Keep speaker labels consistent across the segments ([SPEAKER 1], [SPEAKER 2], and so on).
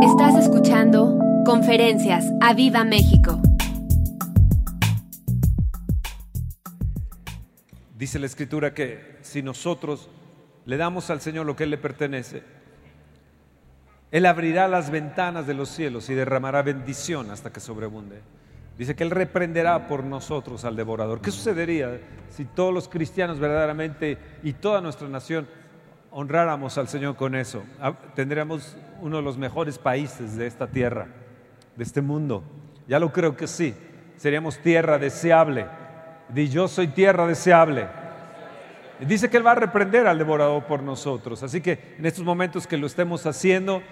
[SPEAKER 1] Estás escuchando Conferencias a Viva México.
[SPEAKER 2] Dice la Escritura que si nosotros le damos al Señor lo que Él le pertenece, Él abrirá las ventanas de los cielos y derramará bendición hasta que sobrebunde. Dice que Él reprenderá por nosotros al devorador. ¿Qué sucedería si todos los cristianos verdaderamente y toda nuestra nación honráramos al Señor con eso? Ah, tendríamos uno de los mejores países de esta tierra, de este mundo. Ya lo creo que sí. Seríamos tierra deseable. Di yo soy tierra deseable. Dice que Él va a reprender al devorador por nosotros. Así que en estos momentos que lo estemos haciendo,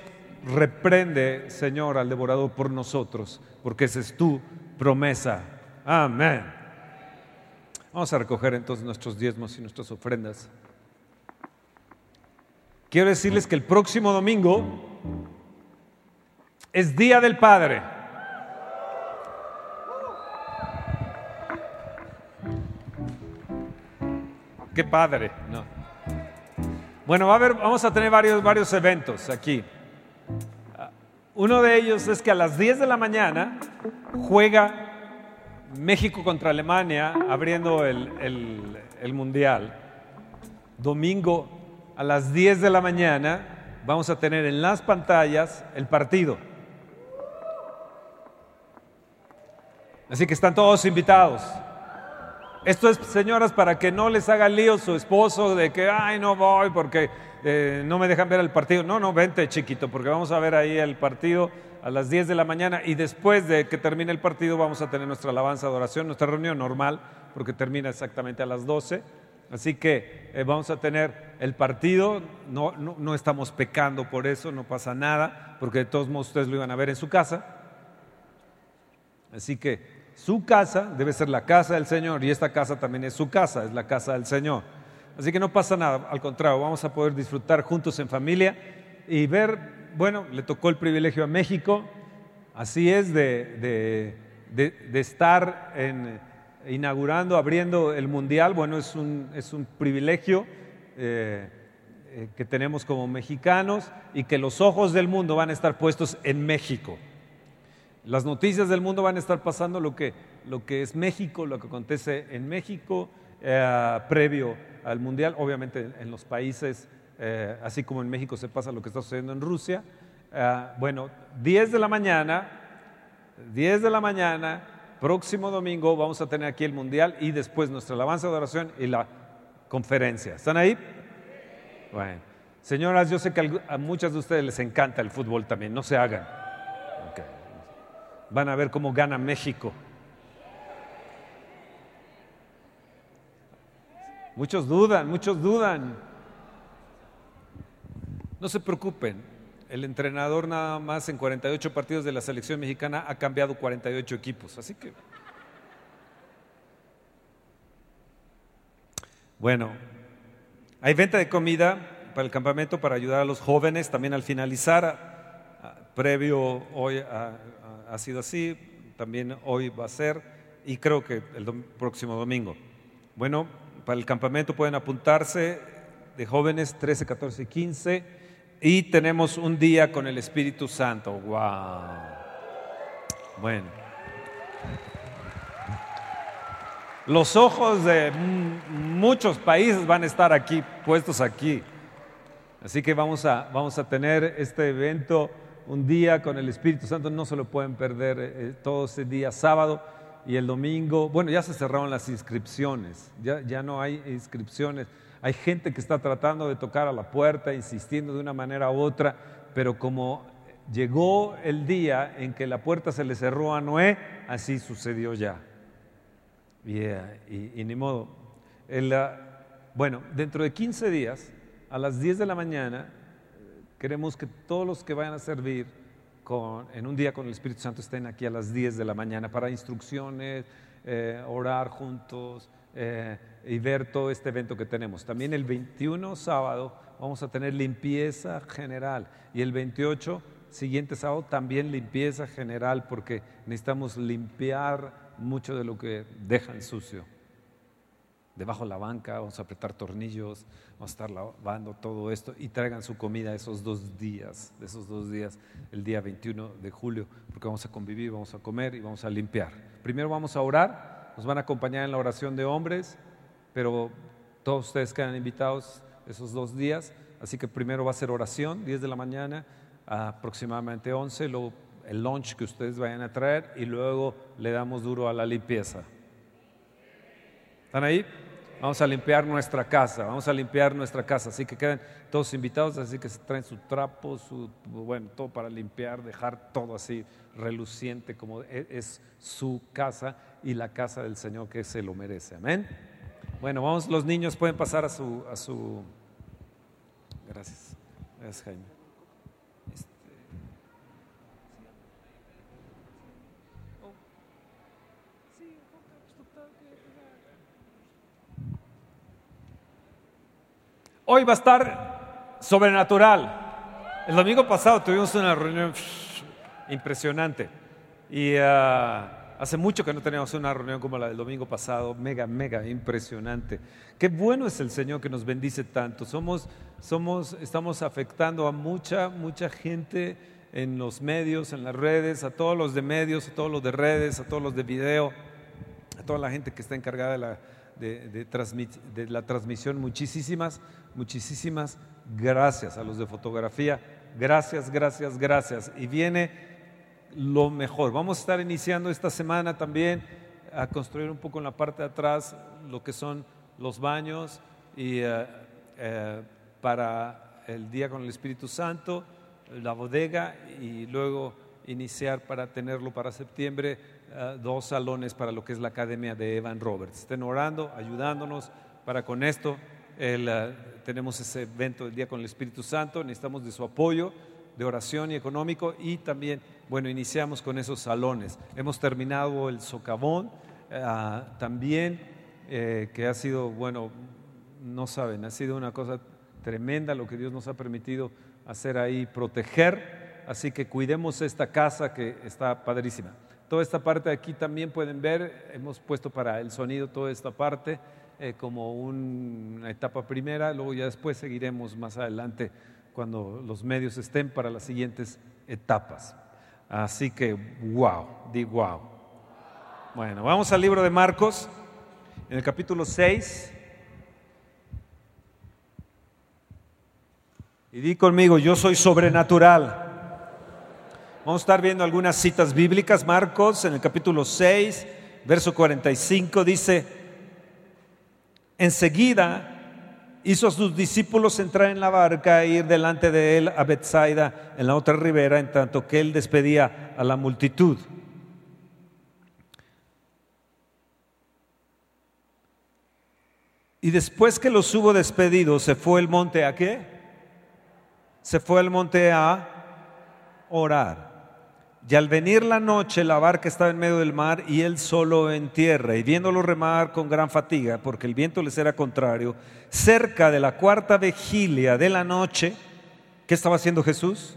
[SPEAKER 2] reprende, Señor, al devorador por nosotros, porque esa es tu promesa. Amén. Vamos a recoger entonces nuestros diezmos y nuestras ofrendas. Quiero decirles que el próximo domingo es Día del Padre. Qué padre, ¿no? Bueno, a vamos a tener varios, varios eventos aquí. Ah, uno de ellos es que a las 10 de la mañana juega México contra Alemania abriendo el, el, Mundial. Domingo a las 10 de la mañana vamos a tener en las pantallas el partido. Así que están todos invitados. Esto es, señoras, para que no les haga lío su esposo de que, ay, no voy porque eh, no me dejan ver el partido. No, no, vente chiquito, porque vamos a ver ahí el partido a las 10 de la mañana y después de que termine el partido vamos a tener nuestra alabanza, de oración nuestra reunión normal, porque termina exactamente a las 12. Así que eh, vamos a tener el partido, no, no, no estamos pecando por eso, no pasa nada, porque de todos modos ustedes lo iban a ver en su casa. Así que su casa debe ser la casa del Señor y esta casa también es su casa, es la casa del Señor. Así que no pasa nada, al contrario, vamos a poder disfrutar juntos en familia y ver, bueno, le tocó el privilegio a México, así es, de, estar inaugurando, abriendo el Mundial, bueno, es un, es un privilegio. Eh, eh, que tenemos como mexicanos y que los ojos del mundo van a estar puestos en México. Las noticias del mundo van a estar pasando lo que, lo que es México, lo que acontece en México eh, previo al Mundial. Obviamente en los países, eh, así como en México se pasa lo que está sucediendo en Rusia. Eh, bueno, 10 de la mañana, 10 de la mañana, próximo domingo vamos a tener aquí el Mundial y después nuestra alabanza de oración y la conferencia. ¿Están ahí? Bueno. Señoras, yo sé que a muchas de ustedes les encanta el fútbol también, no se hagan. Van a ver cómo gana México. Muchos dudan, muchos dudan. No se preocupen, el entrenador nada más en 48 partidos de la selección mexicana ha cambiado 48 equipos, así que... Bueno, hay venta de comida para el campamento para ayudar a los jóvenes también al finalizar, previo hoy a, ha sido así, también hoy va a ser y creo que el próximo domingo. Bueno, para el campamento pueden apuntarse de jóvenes 13, 14 y 15 y tenemos un día con el Espíritu Santo. ¡Wow! Bueno. Los ojos de muchos países van a estar aquí, puestos aquí. Así que vamos a, vamos a tener este evento un día con el Espíritu Santo, no se lo pueden perder eh, eh, todo ese día sábado y el domingo. Bueno, ya se cerraron las inscripciones, ya, no hay inscripciones. Hay gente que está tratando de tocar a la puerta, insistiendo de una manera u otra, pero como llegó el día en que la puerta se le cerró a Noé, así sucedió ya. y, ni modo. Ah, bueno, dentro de 15 días, a las 10 de la mañana, Queremos que todos los que vayan a servir con, en un día con el Espíritu Santo estén aquí a las 10 de la mañana para instrucciones, eh, orar juntos eh, y ver todo este evento que tenemos. También el 21 sábado vamos a tener limpieza general y el 28 siguiente sábado también limpieza general porque necesitamos limpiar mucho de lo que dejan sucio debajo de la banca, vamos a apretar tornillos, vamos a estar lavando todo esto y traigan su comida esos dos días, esos dos días, el día 21 de julio, porque vamos a convivir, vamos a comer y vamos a limpiar. Primero vamos a orar, nos van a acompañar en la oración de hombres, pero todos ustedes quedan invitados esos dos días, así que primero va a ser oración, 10 de la mañana, aproximadamente 11, luego el lunch que ustedes vayan a traer y luego le damos duro a la limpieza. ¿Están ahí? Vamos a limpiar nuestra casa, vamos a limpiar nuestra casa. Así que quedan todos invitados, así que se traen su trapo, su, bueno, todo para limpiar, dejar todo así reluciente como e, es, su casa y la casa del Señor que se lo merece. Amén. Bueno, vamos, los niños pueden pasar a su... A su... Gracias. Gracias, Jaime. Hoy va a estar sobrenatural. El domingo pasado tuvimos una reunión impresionante. Y ah, hace mucho que no teníamos una reunión como la del domingo pasado, mega, mega impresionante. Qué bueno es el Señor que nos bendice tanto. Somos, somos, estamos afectando a mucha, mucha gente en los medios, en las redes, a todos los de medios, a todos los de redes, a todos los de video, a toda la gente que está encargada de la de, la transmisión. Muchísimas, muchísimas gracias a los de fotografía. Gracias, gracias, gracias. Y viene lo mejor. Vamos a estar iniciando esta semana también a construir un poco en la parte de atrás lo que son los baños y eh, eh, para el día con el Espíritu Santo, la bodega y luego iniciar para tenerlo para septiembre eh, dos salones para lo que es la Academia de Evan Roberts. Estén orando, ayudándonos para con esto. Eh, tenemos ese evento del día con el Espíritu Santo, necesitamos de su apoyo de oración y económico y también, bueno, iniciamos con esos salones. Hemos terminado el socavón eh, ah, también, que ha sido, bueno, no saben, ha sido una cosa tremenda lo que Dios nos ha permitido hacer ahí, proteger. Así que cuidemos esta casa que está padrísima. Toda esta parte de aquí también pueden ver, hemos puesto para el sonido toda esta parte eh, como una etapa primera, luego ya después seguiremos más adelante cuando los medios estén para las siguientes etapas. Así que, wow, di wow. Bueno, vamos al libro de Marcos, en el capítulo 6. Y di conmigo, yo soy sobrenatural. Vamos a estar viendo algunas citas bíblicas. Marcos en el capítulo 6, verso 45 dice, enseguida hizo a sus discípulos entrar en la barca e ir delante de él a Bethsaida en la otra ribera, en tanto que él despedía a la multitud. Y después que los hubo despedido, se fue el monte a qué? Se fue el monte a orar. Y al venir la noche, la barca estaba en medio del mar y él solo en tierra. Y viéndolo remar con gran fatiga, porque el viento les era contrario, cerca de la cuarta vigilia de la noche, ¿qué estaba haciendo Jesús?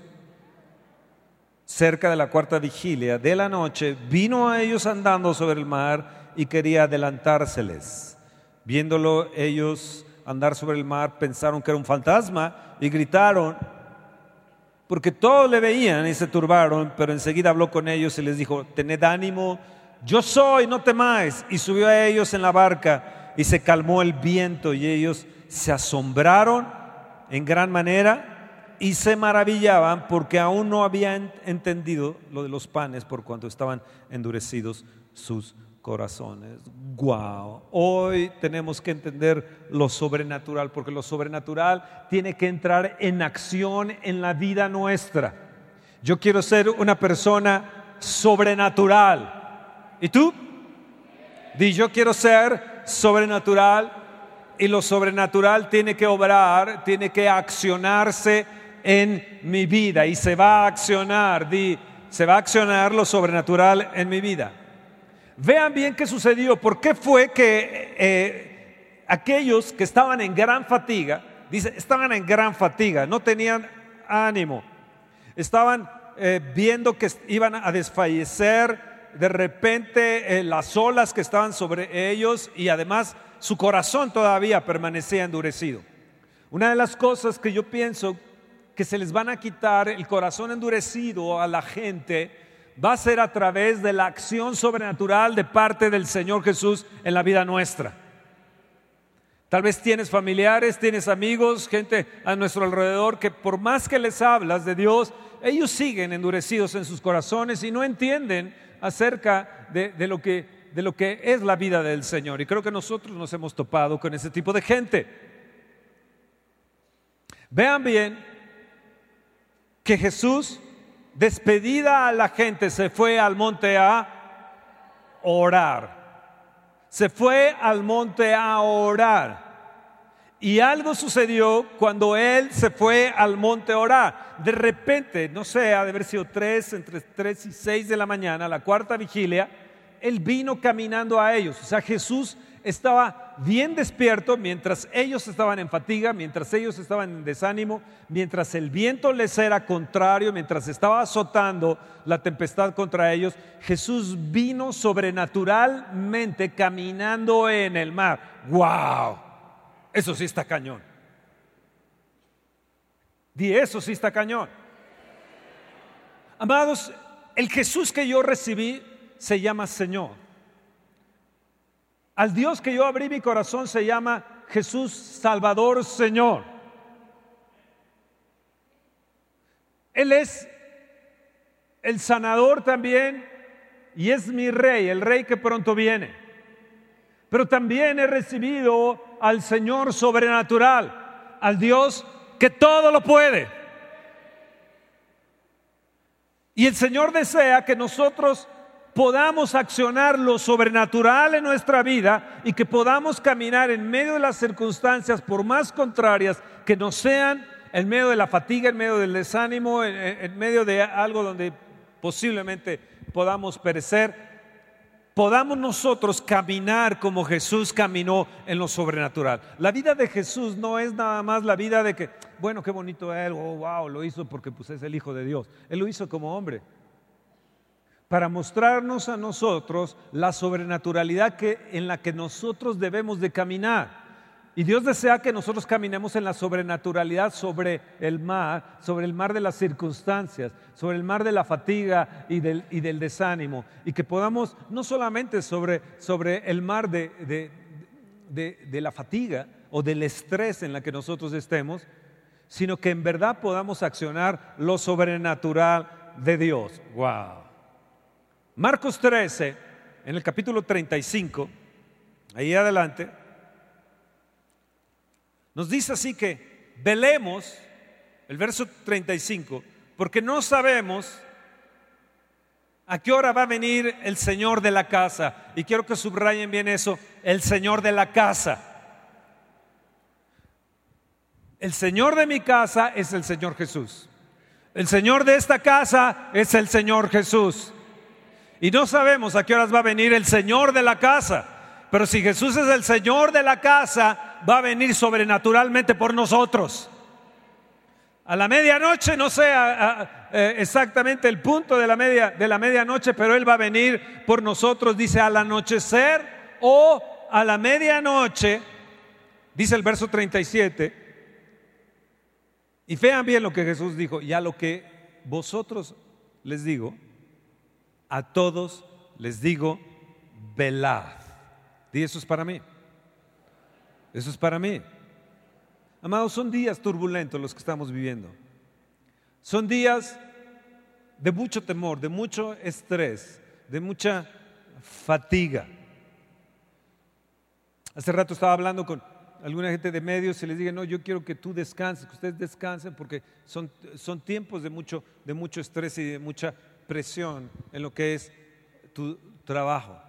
[SPEAKER 2] Cerca de la cuarta vigilia de la noche, vino a ellos andando sobre el mar y quería adelantárseles. Viéndolo ellos andar sobre el mar, pensaron que era un fantasma y gritaron, porque todos le veían y se turbaron, pero enseguida habló con ellos y les dijo, tened ánimo, yo soy, no temáis. Y subió a ellos en la barca y se calmó el viento y ellos se asombraron en gran manera y se maravillaban porque aún no habían entendido lo de los panes por cuanto estaban endurecidos sus corazones. ¡Wow! Hoy tenemos que entender lo sobrenatural, porque lo sobrenatural tiene que entrar en acción en la vida nuestra. Yo quiero ser una persona sobrenatural. ¿Y tú? Di, yo quiero ser sobrenatural y lo sobrenatural tiene que obrar, tiene que accionarse en mi vida y se va a accionar, di, se va a accionar lo sobrenatural en mi vida. Vean bien qué sucedió, por qué fue que eh, aquellos que estaban en gran fatiga, estaban en gran fatiga, no tenían ánimo, estaban eh, viendo que iban a desfallecer, de repente eh, las olas que estaban sobre ellos y además su corazón todavía permanecía endurecido. Una de las cosas que yo pienso que se les van a quitar el corazón endurecido a la gente, va a ser a través de la acción sobrenatural de parte del Señor Jesús en la vida nuestra. Tal vez tienes familiares, tienes amigos, gente a nuestro alrededor que por más que les hablas de Dios, ellos siguen endurecidos en sus corazones y no entienden acerca de, lo, que, de lo que es la vida del Señor. Y creo que nosotros nos hemos topado con ese tipo de gente. Vean bien que Jesús despedida a la gente, se fue al monte a orar. Se fue al monte a orar. Y algo sucedió cuando él se fue al monte a orar. De repente, no sé, ha de haber sido tres, entre tres y seis de la mañana, la cuarta vigilia, él vino caminando a ellos. O sea, Jesús estaba bien despierto mientras ellos estaban en fatiga, mientras ellos estaban en desánimo, mientras el viento les era contrario, mientras estaba azotando la tempestad contra ellos, Jesús vino sobrenaturalmente caminando en el mar. ¡Wow! Eso sí está cañón. Di, eso sí está cañón. Amados, el Jesús que yo recibí se llama Señor. Al Dios que yo abrí mi corazón se llama Jesús Salvador Señor. Él es el sanador también y es mi rey, el rey que pronto viene. Pero también he recibido al Señor sobrenatural, al Dios que todo lo puede. Y el Señor desea que nosotros podamos accionar lo sobrenatural en nuestra vida y que podamos caminar en medio de las circunstancias, por más contrarias que nos sean, en medio de la fatiga, en medio del desánimo, en, medio de algo donde posiblemente podamos perecer, podamos nosotros caminar como Jesús caminó en lo sobrenatural. La vida de Jesús no es nada más la vida de que, bueno, qué bonito él, oh, wow, lo hizo porque pues, es el Hijo de Dios. Él lo hizo como hombre para mostrarnos a nosotros la sobrenaturalidad en la que nosotros debemos de caminar. Y Dios desea que nosotros caminemos en la sobrenaturalidad sobre el mar, sobre el mar de las circunstancias, sobre el mar de la fatiga y del, desánimo. Y que podamos, no solamente sobre, el mar de, la fatiga o del estrés en la que nosotros estemos, sino que en verdad podamos accionar lo sobrenatural de Dios. ¡Wow! Marcos 13, en el capítulo 35, ahí adelante, nos dice así que velemos, el verso 35, porque no sabemos a qué hora va a venir el Señor de la casa. Y quiero que subrayen bien eso, el Señor de la casa. El Señor de mi casa es el Señor Jesús. El Señor de esta casa es el Señor Jesús. Y no sabemos a qué horas va a venir el Señor de la casa. Pero si Jesús es el Señor de la casa, va a venir sobrenaturalmente por nosotros. A la medianoche, no sé eh, exactamente el punto de la, media, de la medianoche, pero Él va a venir por nosotros, dice, al anochecer o a la medianoche, dice el verso 37. Y vean bien lo que Jesús dijo, y a lo que vosotros les digo, a todos les digo, velad. Y eso es para mí. Eso es para mí. Amados, son días turbulentos los que estamos viviendo. Son días de mucho temor, de mucho estrés, de mucha fatiga. Hace rato estaba hablando con alguna gente de medios y les dije, no, yo quiero que tú descanses, que ustedes descansen porque son, son tiempos de mucho, de mucho estrés y de mucha en lo que es tu trabajo.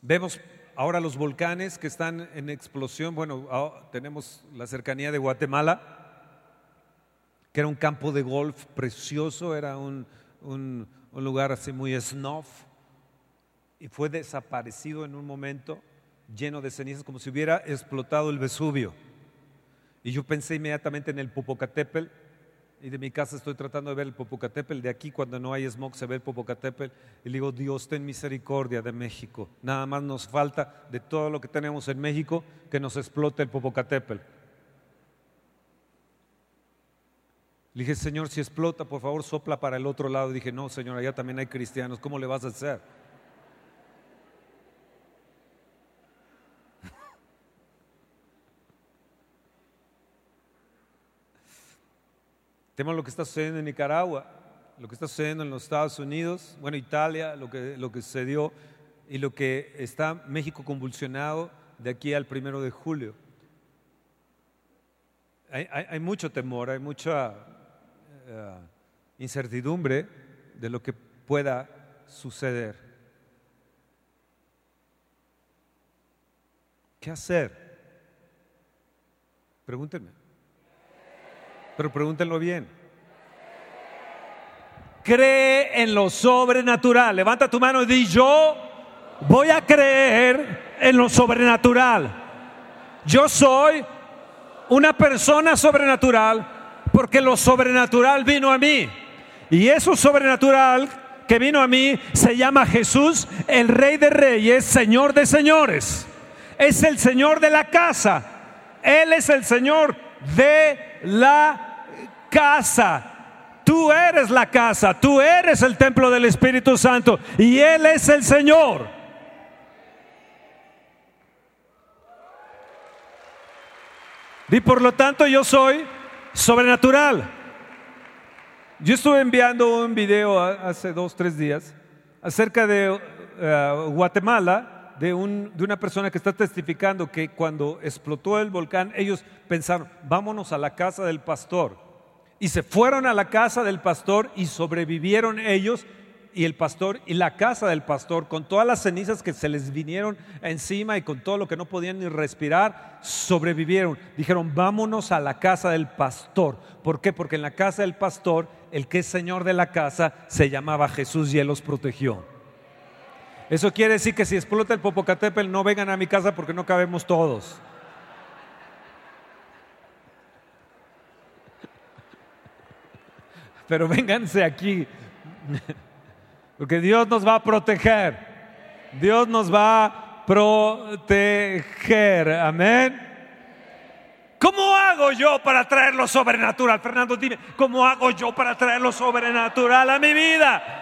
[SPEAKER 2] Vemos ahora los volcanes que están en explosión. Bueno, ah, tenemos la cercanía de Guatemala, que era un campo de golf precioso, era un, lugar así muy snuff, y fue desaparecido en un momento lleno de cenizas, como si hubiera explotado el Vesubio. Y yo pensé inmediatamente en el Popocatépetl, y de mi casa estoy tratando de ver el Popocatépetl, de aquí cuando no hay smog se ve el Popocatépetl, y le digo, Dios, ten misericordia de México. Nada más nos falta de todo lo que tenemos en México que nos explote el Popocatépetl. Le dije, Señor, si explota, por favor, sopla para el otro lado. dije, no, Señor, allá también hay cristianos, ¿cómo le vas a hacer? Tema lo que está sucediendo en Nicaragua, lo que está sucediendo en los Estados Unidos, bueno, Italia, lo que, lo que sucedió y lo que está México convulsionado de aquí al primero de julio. Hay, mucho temor, hay mucha eh, incertidumbre de lo que pueda suceder. ¿Qué hacer? Pregúntenme. Pero pregúntenlo bien. Cree en lo sobrenatural. Levanta tu mano y di yo voy a creer en lo sobrenatural. Yo soy una persona sobrenatural porque lo sobrenatural vino a mí. Y eso sobrenatural que vino a mí se llama Jesús, el Rey de Reyes, Señor de Señores. Es el Señor de la casa. Él es el Señor de la casa. Tú eres la casa, tú eres el templo del Espíritu Santo y Él es el Señor. Y por lo tanto yo soy sobrenatural. Yo estuve enviando un video hace dos, tres días acerca de eh, Guatemala de, un, de, una persona que está testificando que cuando explotó el volcán, ellos pensaron, vámonos a la casa del pastor. Y se fueron a la casa del pastor y sobrevivieron ellos y el pastor y la casa del pastor con todas las cenizas que se les vinieron encima y con todo lo que no podían ni respirar, sobrevivieron. Dijeron, vámonos a la casa del pastor. ¿Por qué? Porque en la casa del pastor, el que es señor de la casa, se llamaba Jesús y él los protegió. Eso quiere decir que si explota el Popocatépetl no vengan a mi casa porque no cabemos todos. Pero vénganse aquí. Porque Dios nos va a proteger. Dios nos va a proteger. Amén. ¿Cómo hago yo para traer lo sobrenatural? Fernando, dime, ¿cómo hago yo para traer lo sobrenatural a mi vida?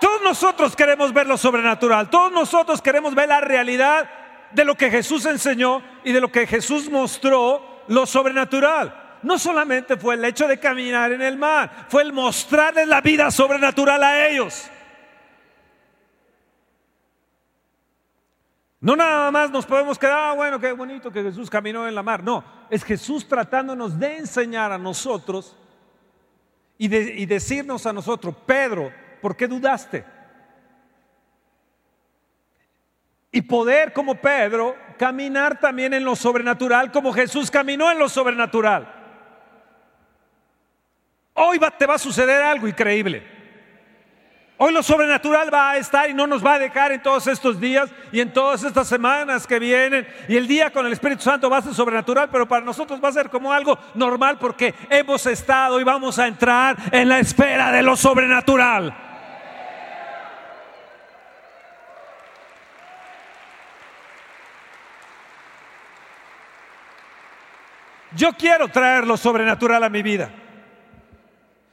[SPEAKER 2] Todos nosotros queremos ver lo sobrenatural, todos nosotros queremos ver la realidad de lo que Jesús enseñó y de lo que Jesús mostró, lo sobrenatural. No solamente fue el hecho de caminar en el mar, fue el mostrarles la vida sobrenatural a ellos. No nada más nos podemos quedar, ah, bueno, qué bonito que Jesús caminó en la mar. No, es Jesús tratándonos de enseñar a nosotros y, de, y decirnos a nosotros, Pedro, ¿Por qué dudaste? Y poder como Pedro caminar también en lo sobrenatural como Jesús caminó en lo sobrenatural. Hoy va, te va a suceder algo increíble. Hoy lo sobrenatural va a estar y no nos va a dejar en todos estos días y en todas estas semanas que vienen. Y el día con el Espíritu Santo va a ser sobrenatural, pero para nosotros va a ser como algo normal porque hemos estado y vamos a entrar en la espera de lo sobrenatural. Yo quiero traer lo sobrenatural a mi vida.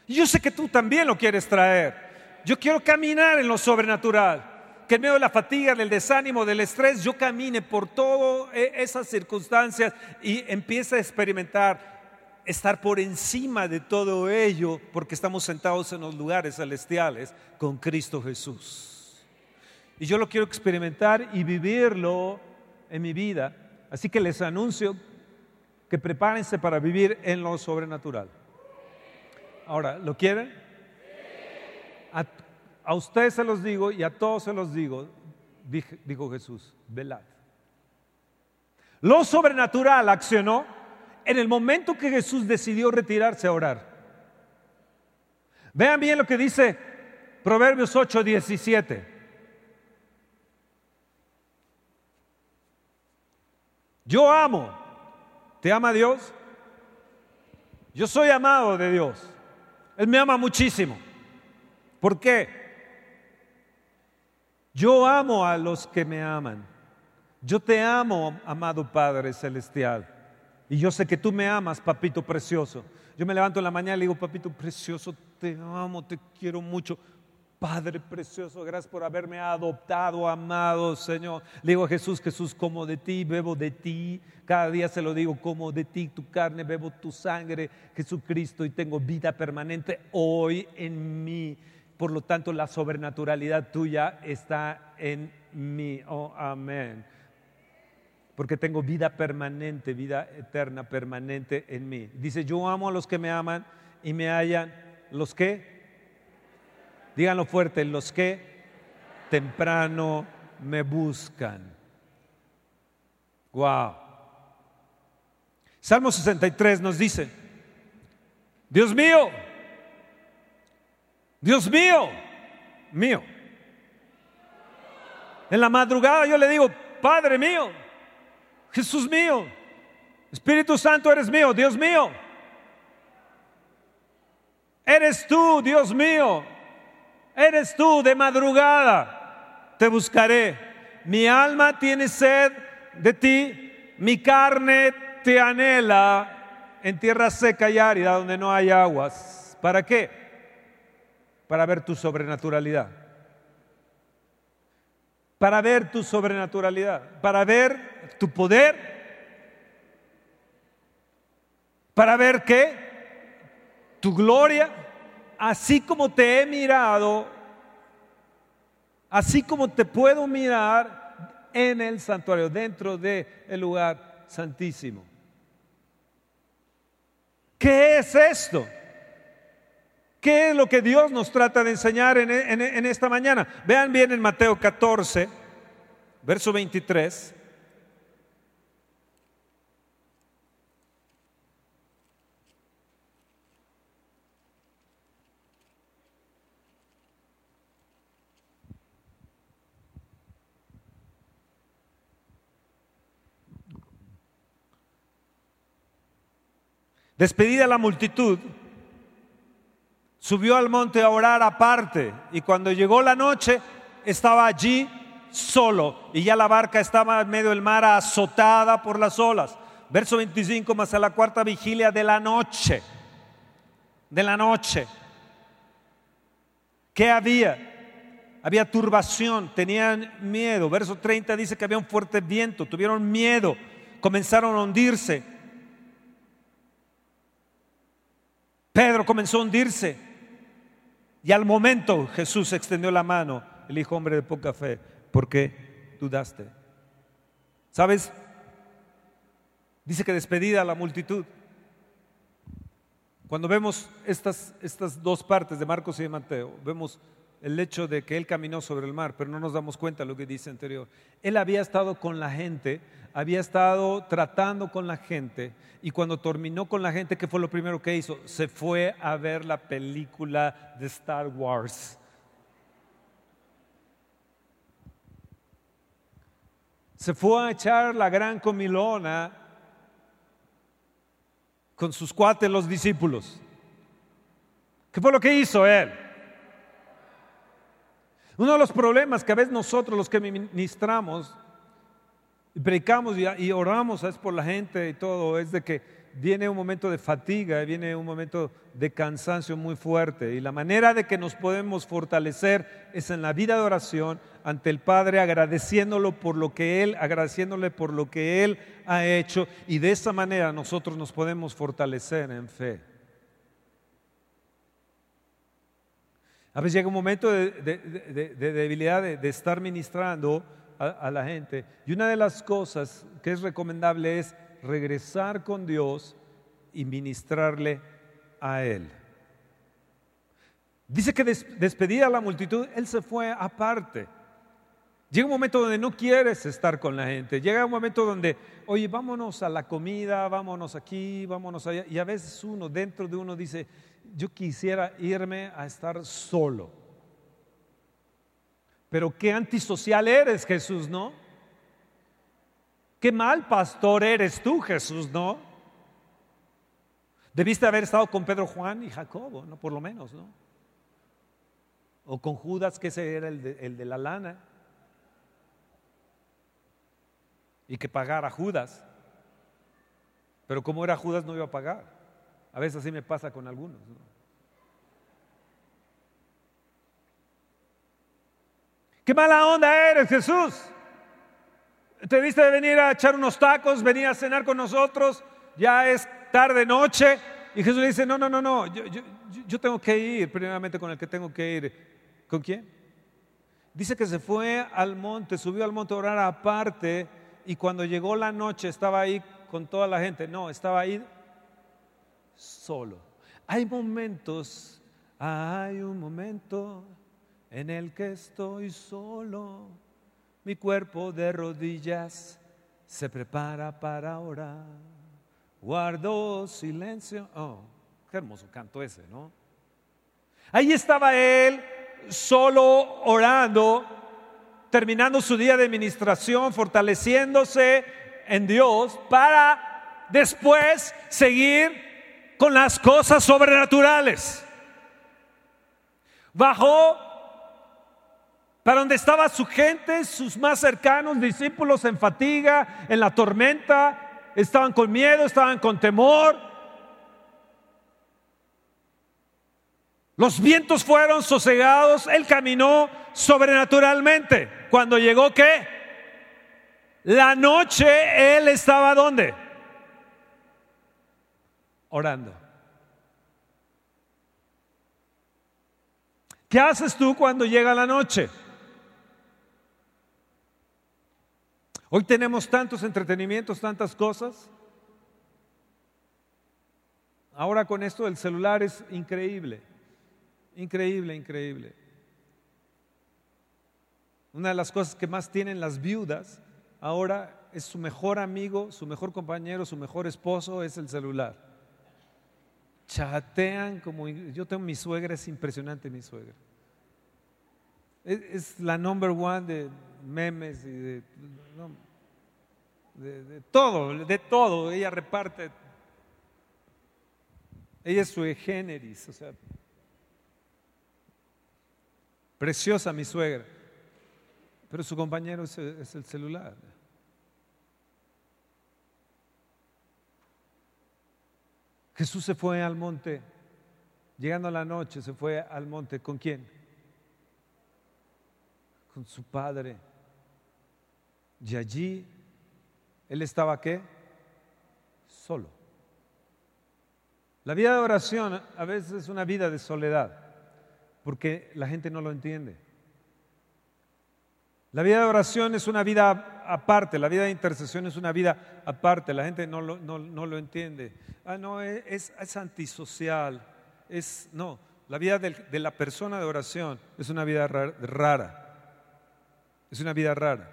[SPEAKER 2] Yo sé que tú también lo quieres traer. Yo quiero caminar en lo sobrenatural. Que en medio de la fatiga, del desánimo, del estrés, yo camine por todas eh, esas circunstancias y empiece a experimentar estar por encima de todo ello porque estamos sentados en los lugares celestiales con Cristo Jesús. Y yo lo quiero experimentar y vivirlo en mi vida. Así que les anuncio que prepárense para vivir en lo sobrenatural. Ahora, ¿lo quieren? A, ustedes se los digo y a todos se los digo, dijo Jesús, velad. Lo sobrenatural accionó en el momento que Jesús decidió retirarse a orar. Vean bien lo que dice Proverbios 8, 17. Yo amo ¿Te ama Dios? Yo soy amado de Dios. Él me ama muchísimo. ¿Por qué? Yo amo a los que me aman. Yo te amo, amado Padre Celestial. Y yo sé que tú me amas, papito precioso. Yo me levanto en la mañana y le digo, papito precioso, te amo, te quiero mucho. Padre precioso, gracias por haberme adoptado, amado Señor. Le digo a Jesús, Jesús, como de ti, bebo de ti. Cada día se lo digo, como de ti, tu carne, bebo tu sangre, Jesucristo, y tengo vida permanente hoy en mí. Por lo tanto, la sobrenaturalidad tuya está en mí. Oh, amén. Porque tengo vida permanente, vida eterna permanente en mí. Dice, yo amo a los que me aman y me hallan los que Díganlo fuerte, los que temprano me buscan. Wow. Salmo 63 nos dice, Dios mío, Dios mío, mío. En la madrugada yo le digo, Padre mío, Jesús mío, Espíritu Santo eres mío, Dios mío. Eres tú, Dios mío, eres tú de madrugada, te buscaré. Mi alma tiene sed de ti, mi carne te anhela en tierra seca y árida donde no hay aguas. ¿Para qué? Para ver tu sobrenaturalidad. Para ver tu sobrenaturalidad, para ver tu poder, para ver qué? Tu gloria así como te he mirado, así como te puedo mirar en el santuario, dentro del lugar santísimo. ¿Qué es esto? ¿Qué es lo que Dios nos trata de enseñar en, en esta mañana? Vean bien en Mateo 14, verso 23. Despedida la multitud, subió al monte a orar aparte y cuando llegó la noche estaba allí solo y ya la barca estaba en medio del mar azotada por las olas. Verso 25, más a la cuarta vigilia de la noche, de la noche. ¿Qué había? Había turbación, tenían miedo. Verso 30 dice que había un fuerte viento, tuvieron miedo, comenzaron a hundirse. Pedro comenzó a hundirse y al momento Jesús extendió la mano. El hijo hombre de poca fe, porque dudaste? ¿Sabes? Dice que despedida a la multitud. Cuando vemos estas, estas dos partes de Marcos y de Mateo, vemos el hecho de que él caminó sobre el mar, pero no nos damos cuenta lo que dice anterior. Él había estado con la gente, había estado tratando con la gente, y cuando terminó con la gente, ¿qué fue lo primero que hizo? Se fue a ver la película de Star Wars. Se fue a echar la gran comilona con sus cuates los discípulos. ¿Qué fue lo que hizo él? Uno de los problemas que a veces nosotros los que ministramos, predicamos y, oramos es por la gente y todo, es de que viene un momento de fatiga, viene un momento de cansancio muy fuerte. Y la manera de que nos podemos fortalecer es en la vida de oración ante el Padre, agradeciéndolo por lo que Él, agradeciéndole por lo que Él ha hecho. Y de esa manera nosotros nos podemos fortalecer en fe. A veces llega un momento de, debilidad de, estar ministrando a, la gente. Y una de las cosas que es recomendable es regresar con Dios y ministrarle a Él. Dice que despedía despedida a la multitud, Él se fue aparte. Llega un momento donde no quieres estar con la gente. Llega un momento donde, oye, vámonos a la comida, vámonos aquí, vámonos allá. Y a veces uno, dentro de uno, dice, yo quisiera irme a estar solo. Pero qué antisocial eres, Jesús, ¿no? Qué mal pastor eres tú, Jesús, ¿no? Debiste haber estado con Pedro, Juan y Jacobo, ¿no? Por lo menos, ¿no? O con Judas, que ese era el de, el de la lana. y que pagara Judas. Pero como era Judas no iba a pagar. A veces así me pasa con algunos. ¿Qué mala onda eres, Jesús? Te diste de venir a echar unos tacos, venir a cenar con nosotros, ya es tarde noche. Y Jesús le dice, no, no, no, no, yo, yo tengo que ir primeramente con el que tengo que ir. ¿Con quién? Dice que se fue al monte, subió al monte a orar aparte y cuando llegó la noche estaba ahí con toda la gente. No, estaba ahí solo. Hay momentos, hay un momento en el que estoy solo. Mi cuerpo de rodillas se prepara para orar. Guardo silencio. Oh, qué hermoso canto ese, ¿no? Ahí estaba él solo orando terminando su día de administración, fortaleciéndose en Dios para después seguir con las cosas sobrenaturales. Bajó para donde estaba su gente, sus más cercanos discípulos en fatiga, en la tormenta, estaban con miedo, estaban con temor. Los vientos fueron sosegados, él caminó sobrenaturalmente. Cuando llegó qué? La noche él estaba dónde? Orando. ¿Qué haces tú cuando llega la noche? Hoy tenemos tantos entretenimientos, tantas cosas. Ahora con esto del celular es increíble, increíble, increíble. Una de las cosas que más tienen las viudas ahora es su mejor amigo, su mejor compañero, su mejor esposo es el celular. Chatean como yo tengo mi suegra, es impresionante mi suegra. Es, la number one de memes y de, de, todo, de todo. Ella reparte. Ella es su generis, o sea, preciosa mi suegra. Pero su compañero es, el celular. Jesús se fue al monte, llegando a la noche, se fue al monte. ¿Con quién? Con su padre. Y allí, él estaba qué? Solo. La vida de oración a veces es una vida de soledad, porque la gente no lo entiende. La vida de oración es una vida aparte, la vida de intercesión es una vida aparte, la gente no lo, no, no lo entiende. Ah, no, e, es, antisocial, es, no, la vida de, de la persona de oración es una vida rara, es una vida rara.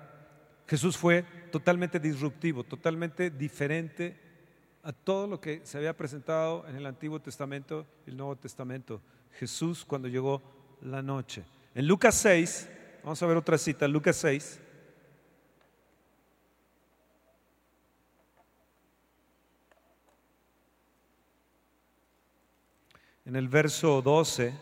[SPEAKER 2] Jesús fue totalmente disruptivo, totalmente diferente a todo lo que se había presentado en el Antiguo Testamento y el Nuevo Testamento. Jesús cuando llegó la noche. En Lucas 6, Vamos a ver otra cita, Lucas 6. En el verso 12.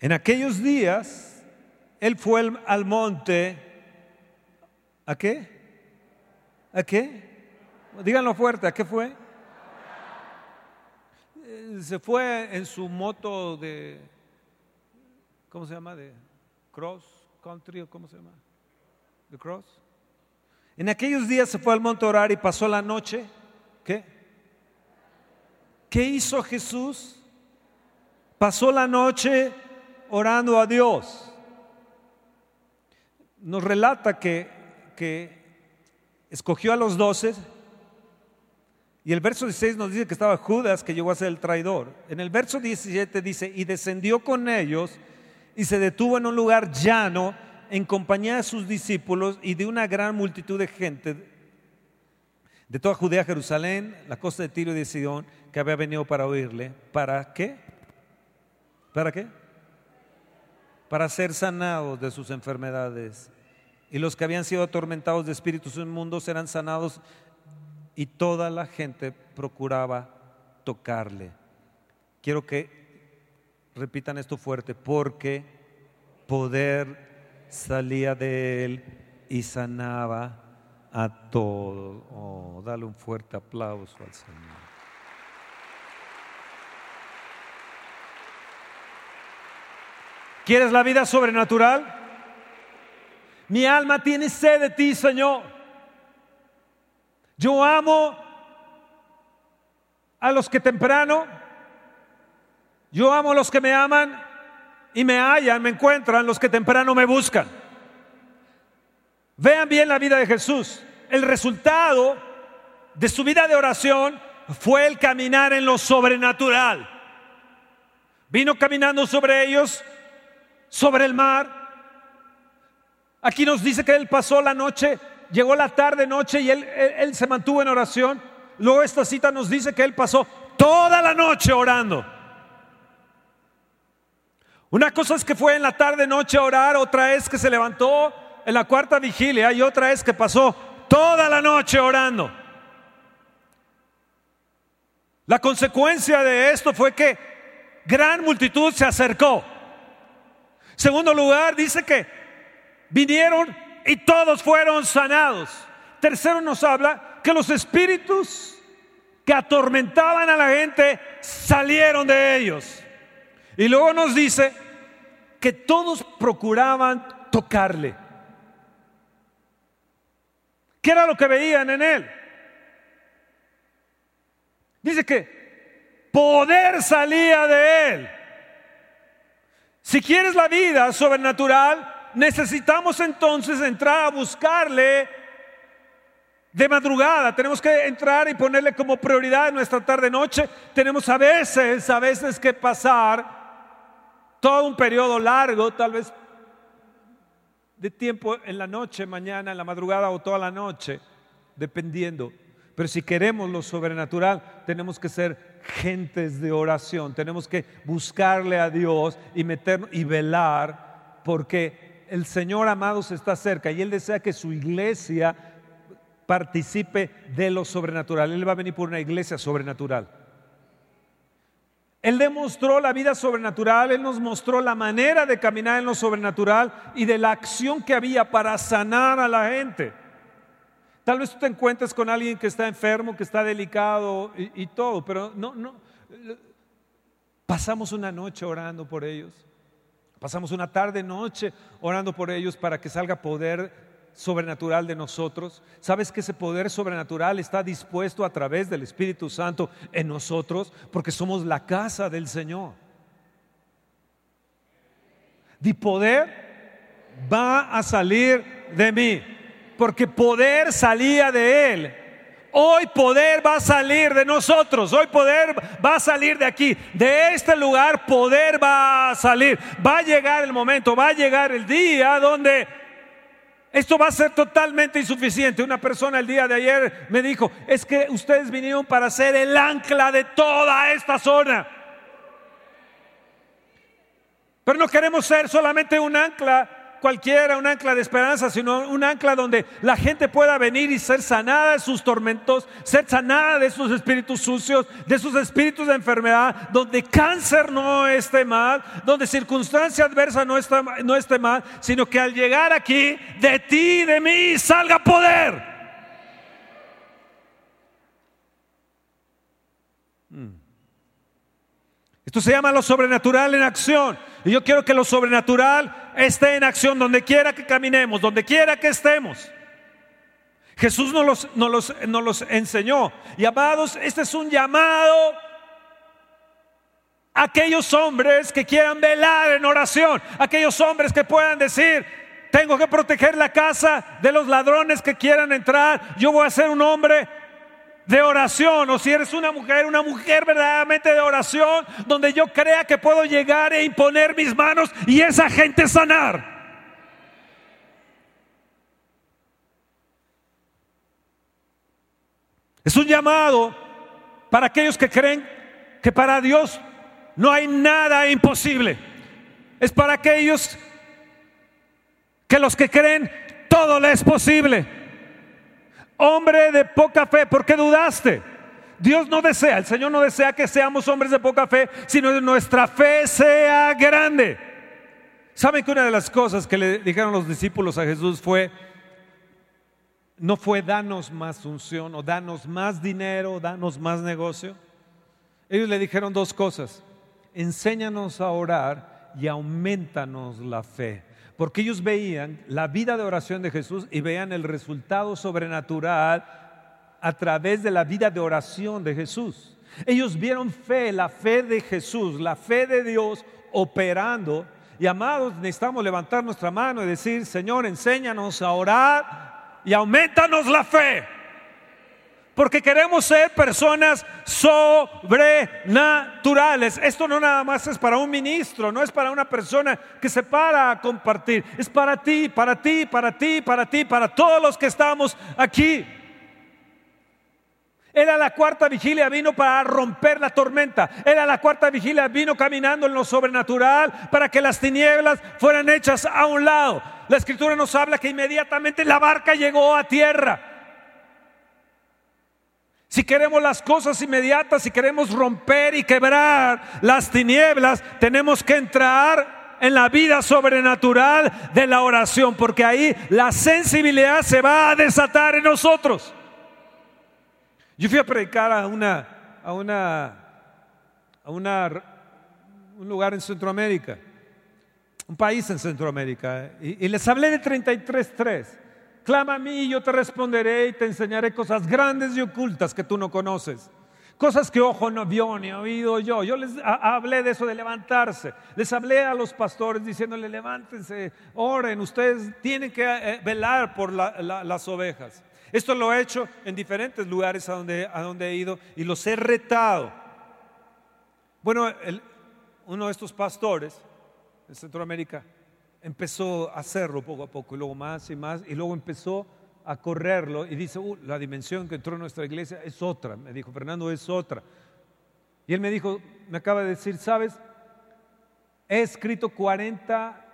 [SPEAKER 2] En aquellos días, él fue al monte, ¿a qué? ¿A qué? Díganlo fuerte, ¿a qué fue? Eh, se fue en su moto de, ¿cómo se llama? De cross country, ¿cómo se llama? De cross. En aquellos días se fue al monte a orar y pasó la noche. ¿Qué? ¿Qué hizo Jesús? Pasó la noche orando a Dios. Nos relata que, que escogió a los doce y el verso 16 nos dice que estaba Judas, que llegó a ser el traidor. En el verso 17 dice, y descendió con ellos y se detuvo en un lugar llano en compañía de sus discípulos y de una gran multitud de gente de toda Judea, Jerusalén, la costa de Tiro y de Sidón, que había venido para oírle. ¿Para qué? ¿Para qué? Para ser sanados de sus enfermedades. Y los que habían sido atormentados de espíritus inmundos eran sanados y toda la gente procuraba tocarle. Quiero que repitan esto fuerte, porque poder salía de él y sanaba a todo. Oh, dale un fuerte aplauso al Señor. ¿Quieres la vida sobrenatural? Mi alma tiene sed de ti, Señor. Yo amo a los que temprano, yo amo a los que me aman y me hallan, me encuentran, los que temprano me buscan. Vean bien la vida de Jesús. El resultado de su vida de oración fue el caminar en lo sobrenatural. Vino caminando sobre ellos, sobre el mar. Aquí nos dice que él pasó la noche llegó la tarde, noche y él, se mantuvo en oración. Luego esta cita nos dice que él pasó toda la noche orando. Una cosa es que fue en la tarde, noche a orar, otra es que se levantó en la cuarta vigilia y otra es que pasó toda la noche orando. La consecuencia de esto fue que gran multitud se acercó. Segundo lugar, dice que vinieron y todos fueron sanados. Tercero nos habla que los espíritus que atormentaban a la gente salieron de ellos. Y luego nos dice que todos procuraban tocarle. ¿Qué era lo que veían en él? Dice que poder salía de él. Si quieres la vida sobrenatural, necesitamos entonces entrar a buscarle de madrugada. Tenemos que entrar y ponerle como prioridad nuestra tarde-noche. Tenemos a veces, a veces que pasar todo un periodo largo, tal vez de tiempo en la noche, mañana, en la madrugada o toda la noche, dependiendo. Pero si queremos lo sobrenatural, tenemos que ser gentes de oración, tenemos que buscarle a Dios y meternos y velar porque el Señor, amado se está cerca y Él desea que su iglesia participe de lo sobrenatural. Él va a venir por una iglesia sobrenatural. Él demostró la vida sobrenatural, Él nos mostró la manera de caminar en lo sobrenatural y de la acción que había para sanar a la gente. Tal vez tú te encuentres con alguien que está enfermo, que está delicado y, y todo, pero no, no. Pasamos una noche orando por ellos. Pasamos una tarde, noche orando por ellos para que salga poder sobrenatural de nosotros. ¿Sabes que ese poder sobrenatural está dispuesto a través del Espíritu Santo en nosotros? Porque somos la casa del Señor. Di poder va a salir de mí, porque poder salía de Él Hoy poder va a salir de nosotros, hoy poder va a salir de aquí, de este lugar poder va a salir. Va a llegar el momento, va a llegar el día donde esto va a ser totalmente insuficiente. Una persona el día de ayer me dijo, es que ustedes vinieron para ser el ancla de toda esta zona. Pero no queremos ser solamente un ancla cualquiera, un ancla de esperanza, sino un ancla donde la gente pueda venir y ser sanada de sus tormentos, ser sanada de sus espíritus sucios, de sus espíritus de enfermedad, donde cáncer no esté mal, donde circunstancia adversa no, no esté mal, sino que al llegar aquí, de ti, de mí, salga poder. Hmm. Esto se llama lo sobrenatural en acción yo quiero que lo sobrenatural esté en acción donde quiera que caminemos, donde quiera que estemos. Jesús nos los, los, enseñó. Y amados, este es un llamado a aquellos hombres que quieran velar en oración, aquellos hombres que puedan decir, tengo que proteger la casa de los ladrones que quieran entrar, yo voy a ser un hombre de oración o si eres una mujer, una mujer verdaderamente de oración, donde yo crea que puedo llegar e imponer mis manos y esa gente sanar. Es un llamado para aquellos que creen que para Dios no hay nada imposible. Es para aquellos que los que creen todo le es posible hombre de poca fe, ¿por qué dudaste? Dios no desea, el Señor no desea que seamos hombres de poca fe, sino que nuestra fe sea grande. ¿Saben que una de las cosas que le dijeron los discípulos a Jesús fue, no fue danos más función o danos más dinero, o danos más negocio? Ellos le dijeron dos cosas, enséñanos a orar y aumentanos la fe porque ellos veían la vida de oración de Jesús y veían el resultado sobrenatural a través de la vida de oración de Jesús. Ellos vieron fe, la fe de Jesús, la fe de Dios operando. Y amados, necesitamos levantar nuestra mano y decir, Señor, enséñanos a orar y aumentanos la fe porque queremos ser personas sobrenaturales. Esto no nada más es para un ministro, no es para una persona que se para a compartir, es para ti, para ti, para ti, para ti, para todos los que estamos aquí. Era la cuarta vigilia vino para romper la tormenta. Era la cuarta vigilia vino caminando en lo sobrenatural para que las tinieblas fueran hechas a un lado. La escritura nos habla que inmediatamente la barca llegó a tierra. Si queremos las cosas inmediatas, si queremos romper y quebrar las tinieblas, tenemos que entrar en la vida sobrenatural de la oración, porque ahí la sensibilidad se va a desatar en nosotros. Yo fui a predicar a una, a una, a un lugar en Centroamérica, un país en Centroamérica, y, y les hablé de 33.3. Clama a mí y yo te responderé y te enseñaré cosas grandes y ocultas que tú no conoces. Cosas que ojo no vio ni oído yo. Yo les hablé de eso de levantarse. Les hablé a los pastores diciéndole, levántense, oren, ustedes tienen que eh, velar por las ovejas. Esto lo he hecho en diferentes lugares a donde, he ido y los he retado. Bueno, uno de estos pastores en Centroamérica empezó a hacerlo poco a poco, y luego más y más, y luego empezó a correrlo y dice, uh, la dimensión que entró en nuestra iglesia es otra, me dijo, Fernando, es otra. Y él me dijo, me acaba de decir, ¿sabes? He escrito 40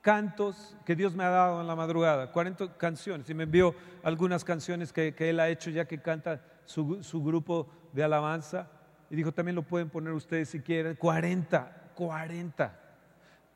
[SPEAKER 2] cantos que Dios me ha dado en la madrugada, 40 canciones, y me envió algunas canciones que, él ha hecho ya que canta su, su grupo de alabanza, y dijo, también lo pueden poner ustedes si quieren, 40, 40.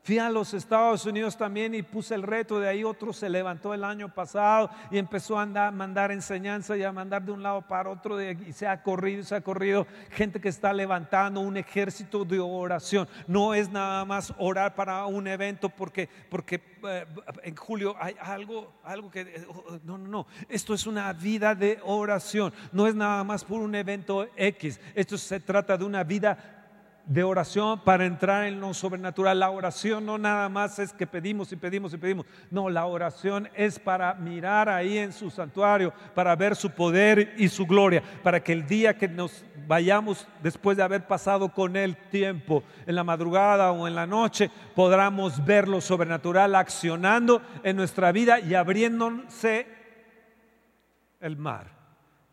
[SPEAKER 2] Fui a los Estados Unidos también y puse el reto, de ahí otro se levantó el año pasado y empezó a mandar enseñanza y a mandar de un lado para otro y se ha corrido, se ha corrido gente que está levantando un ejército de oración. No es nada más orar para un evento porque, porque eh, en julio hay algo, algo que... Eh, oh, no, no, no, esto es una vida de oración, no es nada más por un evento X, esto se trata de una vida de oración para entrar en lo sobrenatural. La oración no nada más es que pedimos y pedimos y pedimos. No, la oración es para mirar ahí en su santuario, para ver su poder y su gloria, para que el día que nos vayamos después de haber pasado con Él tiempo, en la madrugada o en la noche, podamos ver lo sobrenatural accionando en nuestra vida y abriéndose el mar.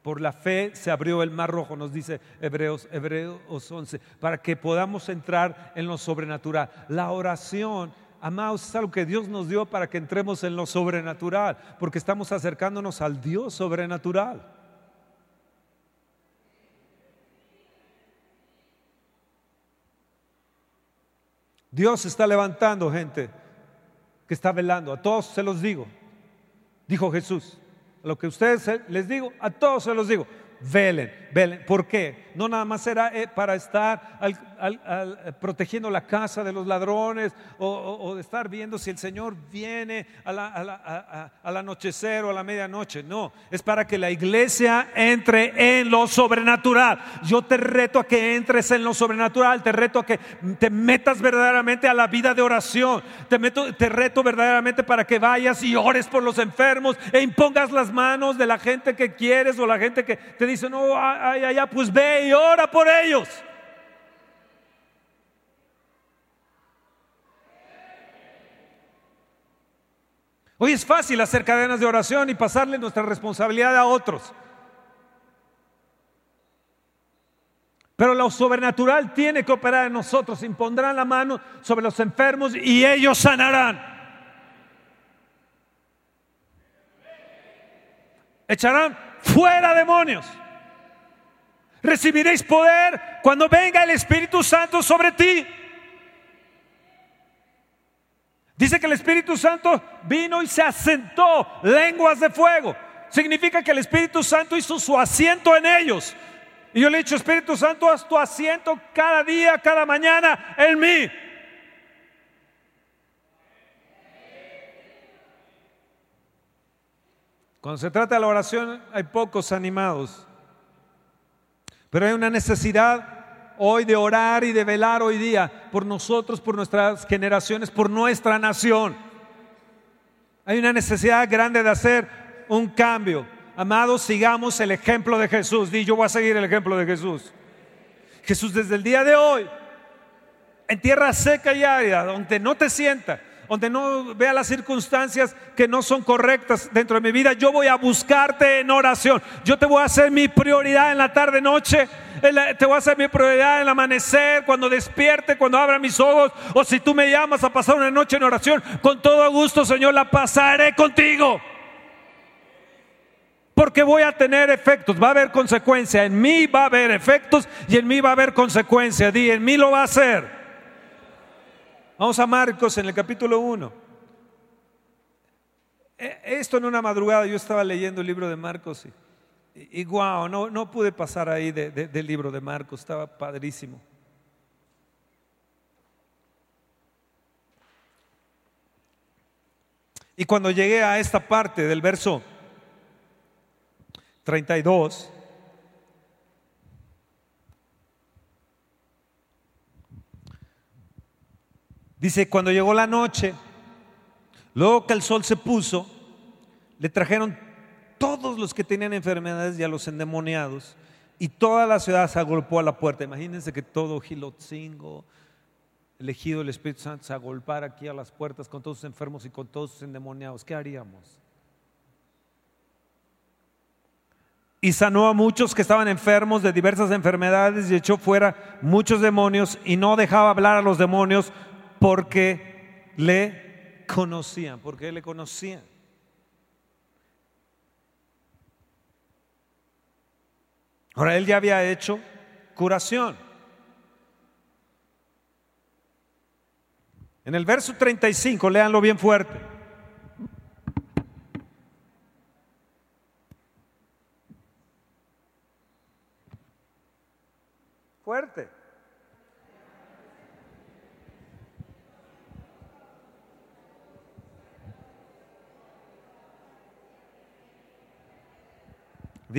[SPEAKER 2] Por la fe se abrió el mar rojo, nos dice Hebreos, Hebreos 11, para que podamos entrar en lo sobrenatural. La oración Amados, es algo que Dios nos dio para que entremos en lo sobrenatural, porque estamos acercándonos al Dios sobrenatural. Dios está levantando gente que está velando, a todos se los digo, dijo Jesús lo que ustedes les digo, a todos se los digo, velen, velen. ¿Por qué? no nada más era eh, para estar eh, protegiendo la casa de los ladrones o, o, estar viendo si el Señor viene al anochecer o a la medianoche. No, es para que la iglesia entre en lo sobrenatural. Yo te reto a que entres en lo sobrenatural, te reto a que te metas verdaderamente a la vida de oración, te, meto, te reto verdaderamente para que vayas y ores por los enfermos e impongas las manos de la gente que quieres o la gente que te dice, no, ay, pues ve y ora por ellos. Hoy es fácil hacer cadenas de oración y pasarle nuestra responsabilidad a otros. Pero lo sobrenatural tiene que operar en nosotros. Impondrán la mano sobre los enfermos y ellos sanarán. Echarán fuera demonios. Recibiréis poder cuando venga el Espíritu Santo sobre ti. Dice que el Espíritu Santo vino y se asentó lenguas de fuego. Significa que el Espíritu Santo hizo su asiento en ellos. Y yo le he dicho, Espíritu Santo, haz tu asiento cada día, cada mañana en mí. Cuando se trata de la oración, hay pocos animados. Pero hay una necesidad hoy de orar y de velar hoy día por nosotros, por nuestras generaciones, por nuestra nación. Hay una necesidad grande de hacer un cambio. Amados, sigamos el ejemplo de Jesús. Di, yo voy a seguir el ejemplo de Jesús. Jesús desde el día de hoy, en tierra seca y árida, donde no te sienta, donde no vea las circunstancias que no son correctas dentro de mi vida, yo voy a buscarte en oración. Yo te voy a hacer mi prioridad en la tarde noche, te voy a hacer mi prioridad en el amanecer, cuando despierte, cuando abra mis ojos, o si tú me llamas a pasar una noche en oración, con todo gusto, Señor, la pasaré contigo. Porque voy a tener efectos, va a haber consecuencia, en mí va a haber efectos y en mí va a haber consecuencia, di, en mí lo va a hacer. Vamos a Marcos en el capítulo 1. E, esto en una madrugada, yo estaba leyendo el libro de Marcos y, guau, wow, no, no, pude pasar ahí del libro de Marcos, estaba padrísimo. Y cuando llegué a esta parte del verso 32, Dice, cuando llegó la noche, luego que el sol se puso, le trajeron todos los que tenían enfermedades y a los endemoniados, y toda la ciudad se agolpó a la puerta. Imagínense que todo Gilotzingo, elegido el Espíritu Santo, se agolpara aquí a las puertas con todos sus enfermos y con todos sus endemoniados. ¿Qué haríamos? Y sanó a muchos que estaban enfermos de diversas enfermedades y echó fuera muchos demonios y no dejaba hablar a los demonios porque le conocían, porque le conocían. Ahora él ya había hecho curación. En el verso 35, léanlo bien fuerte. Fuerte.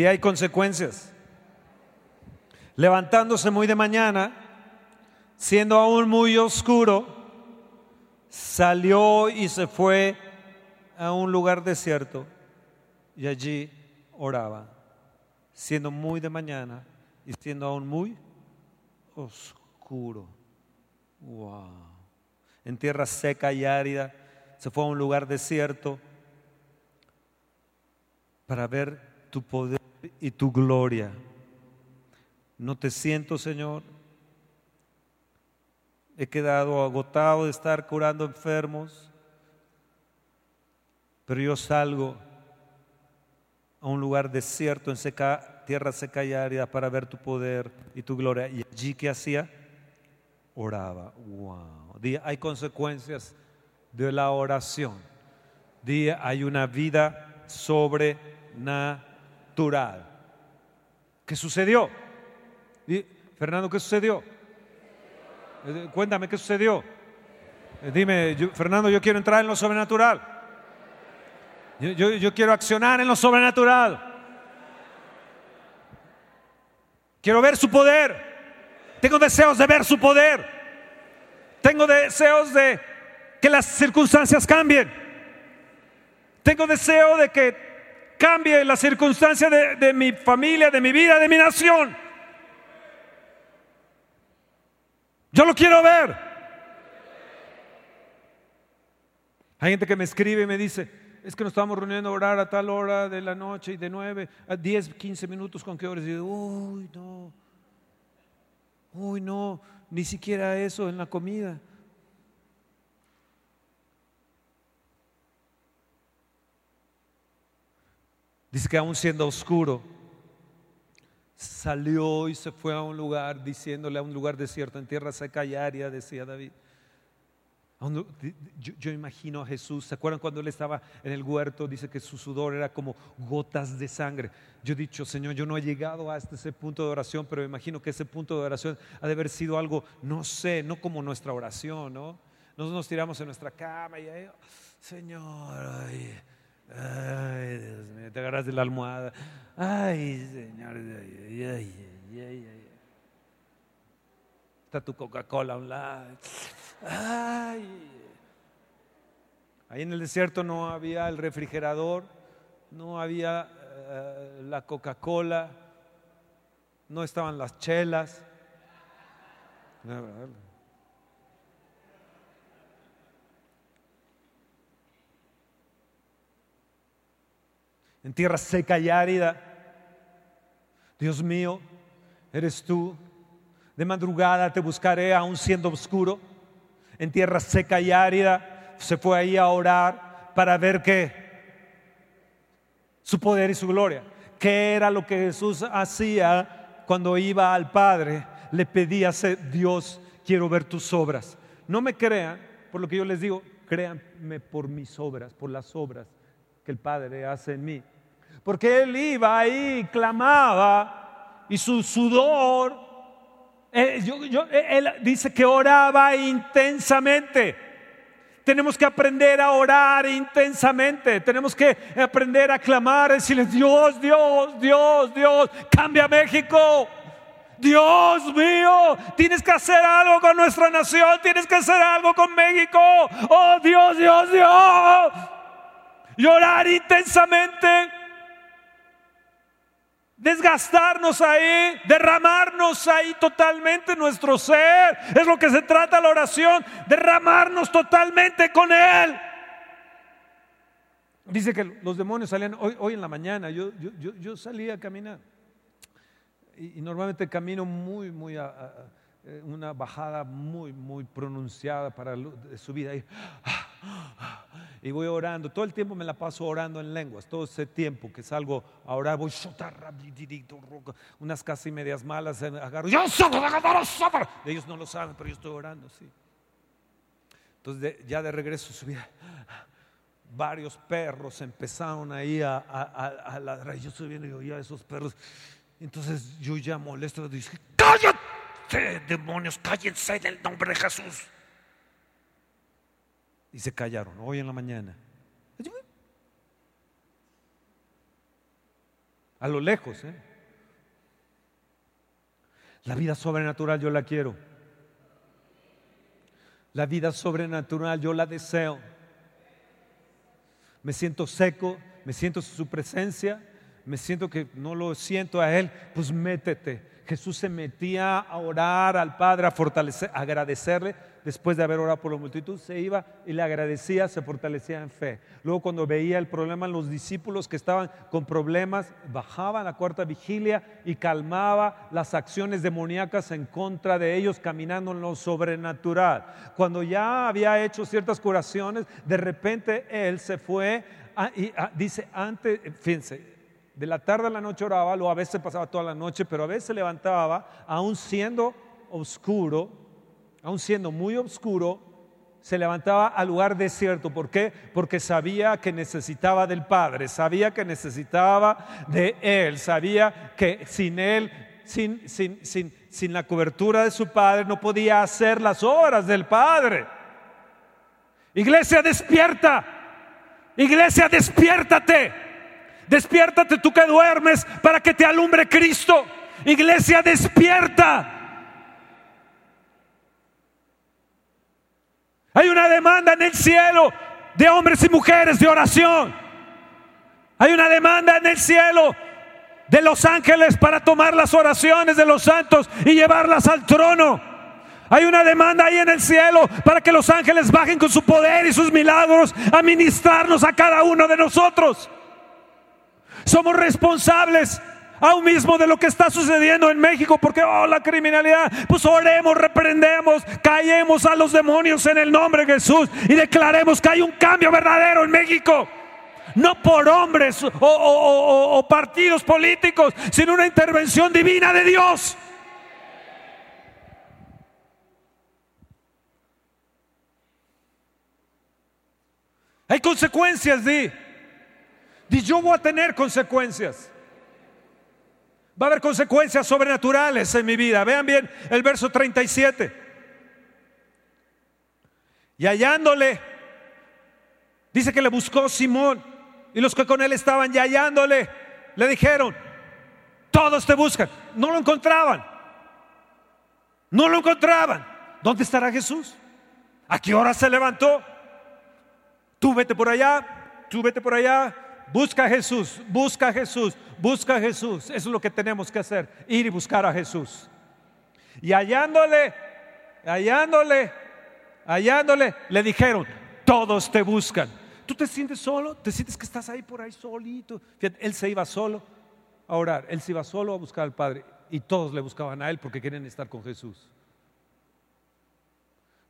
[SPEAKER 2] hay consecuencias. Levantándose muy de mañana, siendo aún muy oscuro, salió y se fue a un lugar desierto y allí oraba, siendo muy de mañana y siendo aún muy oscuro. Wow. En tierra seca y árida se fue a un lugar desierto para ver tu poder y tu gloria. No te siento, Señor. He quedado agotado de estar curando enfermos, pero yo salgo a un lugar desierto, en seca, tierra seca y árida, para ver tu poder y tu gloria. Y allí que hacía, oraba. Wow. hay consecuencias de la oración. Día, hay una vida sobrenatural natural ¿Qué sucedió? Fernando, ¿qué sucedió? Eh, cuéntame, ¿qué sucedió? Eh, dime, Fernando, yo quiero entrar en lo sobrenatural. Yo, yo quiero accionar en lo sobrenatural. Quiero ver su poder. Tengo deseos de ver su poder. Tengo deseos de que las circunstancias cambien. Tengo deseo de que cambie la circunstancia de, mi familia, de mi vida, de mi nación. Yo lo quiero ver. Hay gente que me escribe y me dice, es que nos estamos reuniendo a orar a tal hora de la noche y de nueve a diez, quince minutos con que horas? Y digo, uy, no, uy, no, ni siquiera eso en la comida. Dice que aún siendo oscuro, salió y se fue a un lugar, diciéndole a un lugar desierto, en tierra seca y área, decía David. Yo, imagino a Jesús, ¿se acuerdan cuando él estaba en el huerto? Dice que su sudor era como gotas de sangre. Yo he dicho, Señor, yo no he llegado hasta este, ese punto de oración, pero me imagino que ese punto de oración ha de haber sido algo, no sé, no como nuestra oración, ¿no? Nosotros nos tiramos en nuestra cama y ahí, Señor, ay, Ay, Dios mío, te agarras de la almohada. Ay, Señor, ay, ay, ay, Está tu Coca-Cola a un lado. Ay. Ahí en el desierto no había el refrigerador, no había eh, la Coca-Cola, no estaban las chelas. No, en tierra seca y árida. Dios mío, eres tú. De madrugada te buscaré aún siendo oscuro, en tierra seca y árida. Se fue ahí a orar para ver qué, su poder y su gloria. ¿Qué era lo que Jesús hacía cuando iba al Padre? Le pedía, Dios, quiero ver tus obras. No me crean, por lo que yo les digo, créanme por mis obras, por las obras que el Padre hace en mí porque él iba ahí, clamaba, y su sudor, eh, eh, él, dice que oraba intensamente. Tenemos que aprender a orar intensamente. Tenemos que aprender a clamar, decirle Dios, Dios, Dios, Dios, cambia México. Dios mío, tienes que hacer algo con nuestra nación, tienes que hacer algo con México. Oh Dios, Dios, Dios. Llorar intensamente desgastarnos ahí, derramarnos ahí totalmente nuestro ser. Es lo que se trata la oración, derramarnos totalmente con Él. Dice que los demonios salían hoy, en la mañana, yo, yo, salí a caminar y, normalmente camino muy, muy a eh, una bajada muy, muy pronunciada para su vida. Y, voy orando. Todo el tiempo me la paso orando en lenguas. Todo ese tiempo que salgo a orar, voy unas casi medias malas, agarro. Ellos no lo saben, pero yo estoy orando, sí. Entonces, ya de regreso su vida. Varios perros empezaron ahí a, ladrar. Yo estoy viendo y oía esos perros. Entonces yo ya molesto, dije: ¡Cállate! demonios! ¡Cállense en el nombre de Jesús! Y se callaron hoy en la mañana. A lo lejos, ¿eh? La vida sobrenatural yo la quiero. La vida sobrenatural yo la deseo. Me siento seco, me siento su presencia, me siento que no lo siento a Él, pues métete. Jesús se metía a orar al Padre, a fortalecer, agradecerle. Después de haber orado por la multitud, se iba y le agradecía, se fortalecía en fe. Luego cuando veía el problema, los discípulos que estaban con problemas, bajaba a la cuarta vigilia y calmaba las acciones demoníacas en contra de ellos, caminando en lo sobrenatural. Cuando ya había hecho ciertas curaciones, de repente Él se fue y dice, antes, fíjense, de la tarde a la noche oraba, lo a veces pasaba toda la noche, pero a veces levantaba, aún siendo oscuro, aún siendo muy oscuro, se levantaba al lugar desierto. ¿Por qué? Porque sabía que necesitaba del Padre, sabía que necesitaba de Él, sabía que sin Él, sin, sin, sin, sin la cobertura de su Padre, no podía hacer las obras del Padre. Iglesia, despierta. Iglesia, despiértate. Despiértate tú que duermes para que te alumbre Cristo. Iglesia, despierta. Hay una demanda en el cielo de hombres y mujeres de oración. Hay una demanda en el cielo de los ángeles para tomar las oraciones de los santos y llevarlas al trono. Hay una demanda ahí en el cielo para que los ángeles bajen con su poder y sus milagros a ministrarnos a cada uno de nosotros. Somos responsables aún mismo de lo que está sucediendo en México, porque oh, la criminalidad, pues oremos, reprendemos, caemos a los demonios en el nombre de Jesús y declaremos que hay un cambio verdadero en México. No por hombres o, o partidos políticos, sino una intervención divina de Dios. Hay consecuencias, di. Y yo voy a tener consecuencias. Va a haber consecuencias sobrenaturales en mi vida. Vean bien el verso 37. Y hallándole, dice que le buscó Simón y los que con él estaban y hallándole, le dijeron, todos te buscan. No lo encontraban. No lo encontraban. ¿Dónde estará Jesús? ¿A qué hora se levantó? Tú vete por allá, tú vete por allá, Busca a Jesús, busca a Jesús, busca a Jesús. Eso es lo que tenemos que hacer, ir y buscar a Jesús. Y hallándole, hallándole, hallándole, le dijeron, todos te buscan. ¿Tú te sientes solo? ¿Te sientes que estás ahí por ahí solito? Fíjate, él se iba solo a orar, él se iba solo a buscar al Padre y todos le buscaban a él porque quieren estar con Jesús.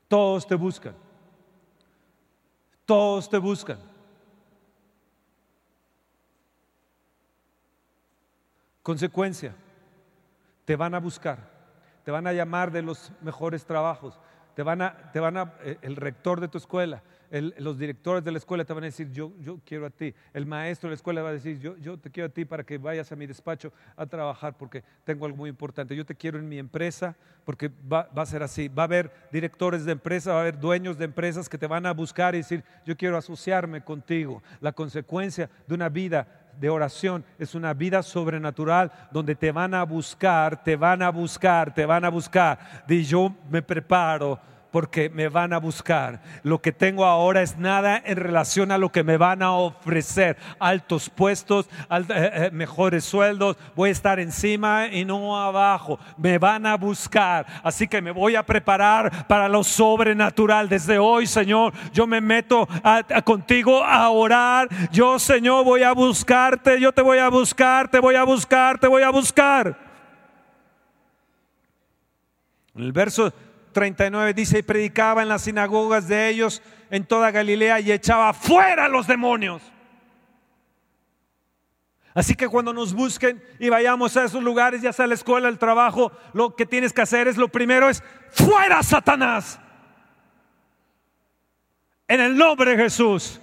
[SPEAKER 2] Todos te buscan. Todos te buscan. Consecuencia, te van a buscar, te van a llamar de los mejores trabajos, te van a, te van a eh, el rector de tu escuela, los directores de la escuela te van a decir, yo, yo quiero a ti. El maestro de la escuela va a decir, yo, yo te quiero a ti para que vayas a mi despacho a trabajar porque tengo algo muy importante. Yo te quiero en mi empresa porque va, a ser así. Va a haber directores de empresas, va a haber dueños de empresas que te van a buscar y decir, yo quiero asociarme contigo. La consecuencia de una vida de oración es una vida sobrenatural donde te van a buscar, te van a buscar, te van a buscar. Y yo me preparo porque me van a buscar. Lo que tengo ahora es nada en relación a lo que me van a ofrecer. Altos puestos, eh, eh, mejores sueldos, voy a estar encima y no abajo. Me van a buscar. Así que me voy a preparar para lo sobrenatural. Desde hoy, Señor, yo me meto contigo a orar. Yo, Señor, voy a buscarte. Yo te voy a buscar, te voy a buscar, te voy a buscar. el verso 39 dice, y predicaba en las sinagogas de ellos en toda Galilea y echaba fuera los demonios. Así que cuando nos busquen y vayamos a esos lugares, ya sea la escuela, el trabajo, lo que tienes que hacer es, lo primero es, fuera Satanás. En el nombre de Jesús.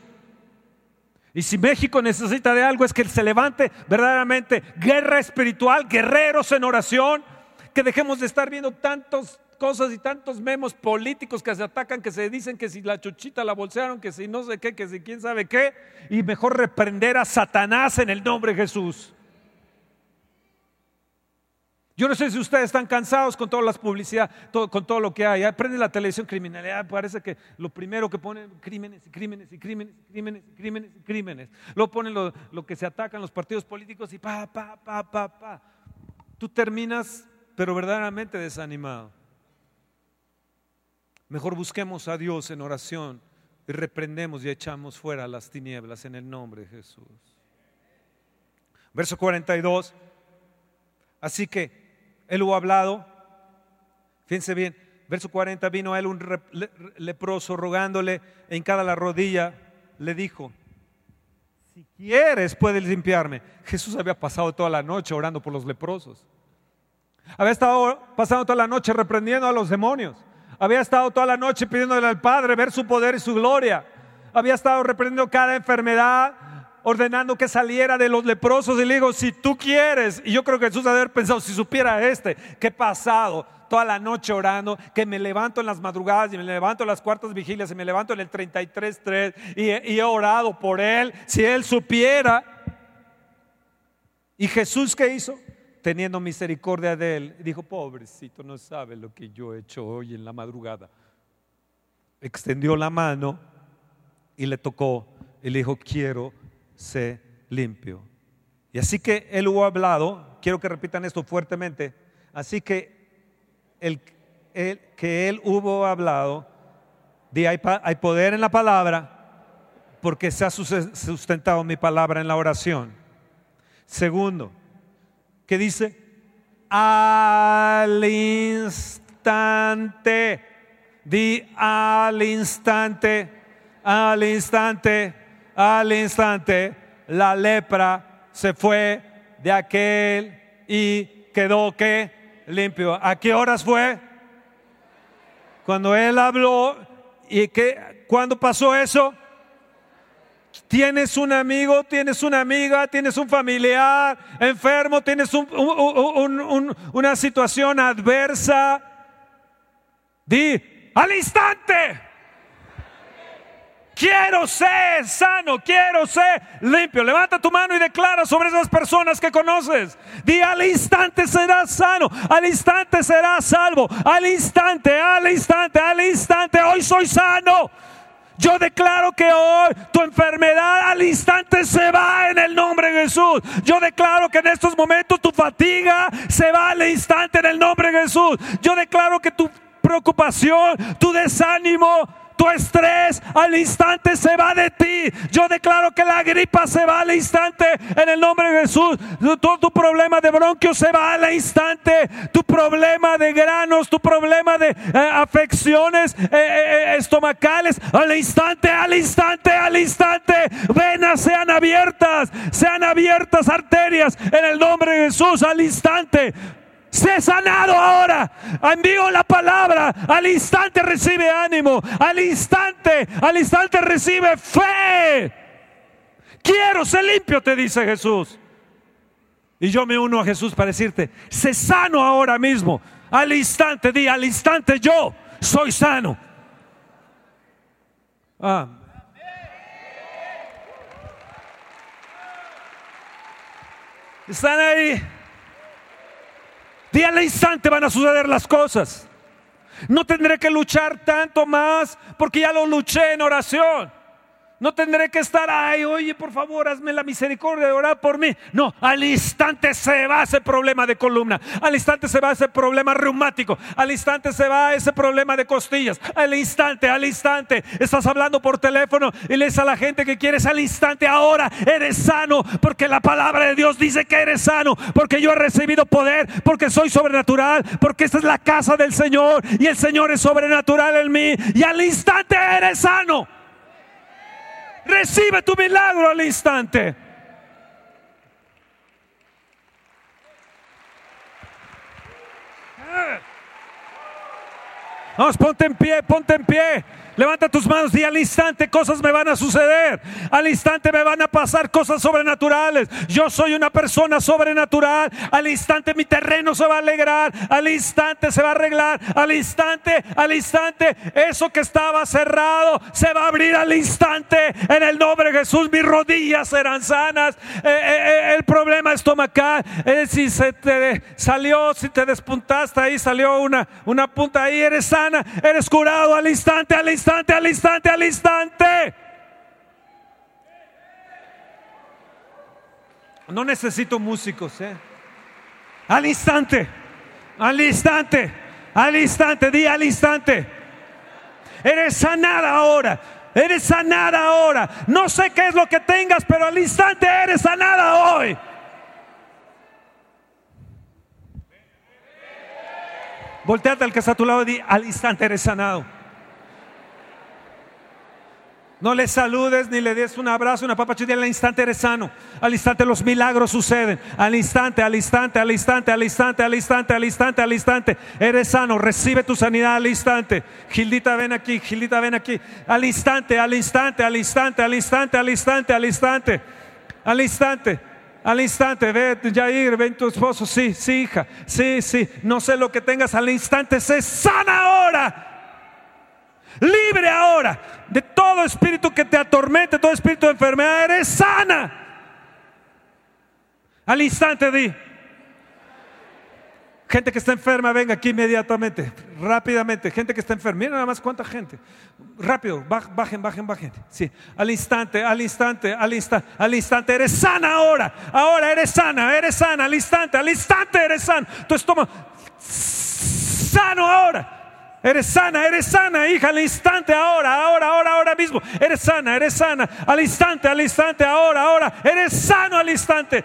[SPEAKER 2] Y si México necesita de algo es que se levante verdaderamente guerra espiritual, guerreros en oración, que dejemos de estar viendo tantos cosas y tantos memes políticos que se atacan, que se dicen que si la chuchita la bolsearon, que si no sé qué, que si quién sabe qué, y mejor reprender a Satanás en el nombre de Jesús. Yo no sé si ustedes están cansados con todas las publicidad, con todo lo que hay. Aprende la televisión criminalidad, parece que lo primero que ponen crímenes y crímenes y crímenes y crímenes y crímenes Luego ponen lo, lo, que se atacan los partidos políticos y pa, pa, pa, pa, pa. Tú terminas, pero verdaderamente desanimado. Mejor busquemos a Dios en oración y reprendemos y echamos fuera las tinieblas en el nombre de Jesús. Verso 42. Así que él hubo hablado, fíjense bien, verso 40, vino a él un leproso rogándole en cada la rodilla, le dijo, si quieres puedes limpiarme. Jesús había pasado toda la noche orando por los leprosos. Había estado pasando toda la noche reprendiendo a los demonios. Había estado toda la noche pidiéndole al Padre ver su poder y su gloria. Había estado reprendiendo cada enfermedad, ordenando que saliera de los leprosos. Y le digo, si tú quieres, y yo creo que Jesús debe haber pensado, si supiera este, qué pasado, toda la noche orando, que me levanto en las madrugadas y me levanto en las cuartas vigilias y me levanto en el 33.3 y, y he orado por él, si él supiera. ¿Y Jesús qué hizo? teniendo misericordia de él, dijo, pobrecito, no sabe lo que yo he hecho hoy en la madrugada. Extendió la mano y le tocó y le dijo, quiero ser limpio. Y así que él hubo hablado, quiero que repitan esto fuertemente, así que el, que él hubo hablado, de hay poder en la palabra porque se ha sustentado mi palabra en la oración. Segundo, que dice, al instante, di al instante, al instante, al instante, la lepra se fue de aquel y quedó que limpio. ¿A qué horas fue? Cuando él habló y que cuando pasó eso, Tienes un amigo, tienes una amiga, tienes un familiar enfermo, tienes una situación adversa. Di, al instante, quiero ser sano, quiero ser limpio. Levanta tu mano y declara sobre esas personas que conoces. Di al instante serás sano, al instante serás salvo, al instante, al instante, al instante, hoy soy sano. Yo declaro que hoy tu enfermedad al instante se va en el nombre de Jesús. Yo declaro que en estos momentos tu fatiga se va al instante en el nombre de Jesús. Yo declaro que tu preocupación, tu desánimo, tu estrés al instante se va de ti. Yo declaro que la gripa se va al instante en el nombre de Jesús. Todo tu problema de bronquios se va al instante. Tu problema de granos, tu problema de eh, afecciones eh, eh, estomacales, al instante, al instante, al instante. Venas sean abiertas, sean abiertas arterias en el nombre de Jesús al instante. Sé sanado ahora. Envío la palabra. Al instante recibe ánimo. Al instante, al instante recibe fe. Quiero ser limpio, te dice Jesús. Y yo me uno a Jesús para decirte, sé sano ahora mismo. Al instante, di, al instante yo soy sano. Ah. ¿Están ahí? Día al instante van a suceder las cosas. No tendré que luchar tanto más porque ya lo luché en oración. No tendré que estar, ahí, oye, por favor, hazme la misericordia de orar por mí. No, al instante se va ese problema de columna, al instante se va ese problema reumático, al instante se va ese problema de costillas, al instante, al instante. Estás hablando por teléfono y lees a la gente que quieres al instante, ahora eres sano, porque la palabra de Dios dice que eres sano, porque yo he recibido poder, porque soy sobrenatural, porque esta es la casa del Señor y el Señor es sobrenatural en mí y al instante eres sano. recibe tu milagro al instante. Vamos, eh. ponte en pie, ponte en pie. Levanta tus manos y al instante cosas me van a suceder. Al instante me van a pasar cosas sobrenaturales. Yo soy una persona sobrenatural. Al instante mi terreno se va a alegrar. Al instante se va a arreglar. Al instante, al instante, eso que estaba cerrado se va a abrir al instante. En el nombre de Jesús mis rodillas serán sanas. Eh, eh, eh, el problema estomacal. si se te salió, si te despuntaste ahí, salió una, una punta ahí, eres sana, eres curado al instante, al instante instante, al instante, al instante. No necesito músicos, ¿eh? Al instante, al instante, al instante, di al instante. Eres sanada ahora, eres sanada ahora. No sé qué es lo que tengas, pero al instante eres sanada hoy. Volteate al que está a tu lado y di, al instante eres sanado. No le saludes ni le des un abrazo, una papa. papachita. Al instante eres sano. Al instante los milagros suceden. Al instante, al instante, al instante, al instante, al instante, al instante, al instante. Eres sano. Recibe tu sanidad al instante. Gildita, ven aquí. Gildita, ven aquí. Al instante, al instante, al instante, al instante, al instante, al instante. Al instante. Al instante, ve Jair, ven tu esposo, sí, sí, hija, sí, sí, no sé lo que tengas, al instante se sana ahora libre ahora de todo espíritu que te atormente, todo espíritu de enfermedad, eres sana. Al instante di. Gente que está enferma, venga aquí inmediatamente, rápidamente. Gente que está enferma, mira nada más cuánta gente. Rápido, bajen, bajen, bajen. Sí, al instante, al instante, al instante, al instante. Eres sana ahora, ahora eres sana, eres sana, al instante, al instante eres sana. Tu estómago sano ahora. Eres sana, eres sana, hija, al instante, ahora, ahora, ahora, ahora mismo. Eres sana, eres sana, al instante, al instante, ahora, ahora. Eres sano al instante.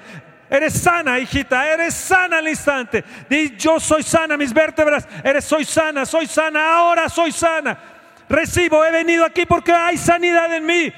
[SPEAKER 2] Eres sana, hijita, eres sana al instante. Di, yo soy sana, mis vértebras, eres, soy sana, soy sana, ahora soy sana. Recibo, he venido aquí porque hay sanidad en mí.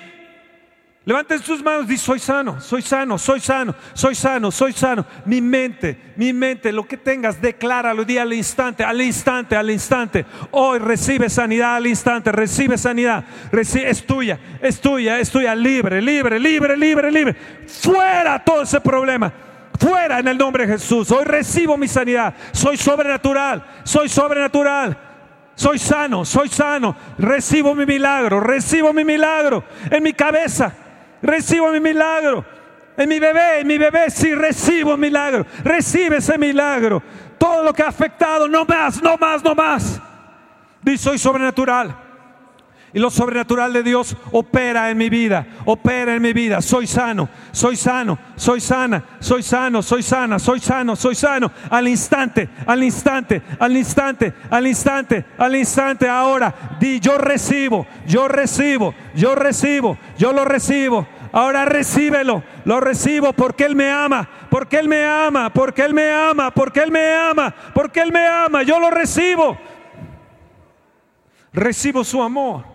[SPEAKER 2] Levanten sus manos, y soy sano, soy sano, soy sano, soy sano, soy sano. Mi mente, mi mente, lo que tengas, decláralo día al instante, al instante, al instante. Hoy recibe sanidad al instante, recibe sanidad. es tuya, es tuya, es tuya, libre, libre, libre, libre, libre. Fuera todo ese problema. Fuera en el nombre de Jesús. Hoy recibo mi sanidad. Soy sobrenatural, soy sobrenatural soy sano, soy sano, recibo mi milagro, recibo mi milagro en mi cabeza, recibo mi milagro. En mi bebé, en mi bebé sí recibo milagro. Recibe ese milagro. Todo lo que ha afectado, no más, no más, no más. Dice, soy sobrenatural. Y lo sobrenatural de Dios opera en mi vida, opera en mi vida. Soy sano, soy sano, soy sana, soy sano, soy sana, soy sano, soy sano. Al instante, al instante, al instante, al instante, al instante. Ahora di yo recibo, yo recibo, yo recibo, yo lo recibo. Ahora recíbelo, lo recibo porque Él me ama, porque Él me ama, porque Él me ama, porque Él me ama, porque Él me ama. Yo lo recibo. Recibo su amor.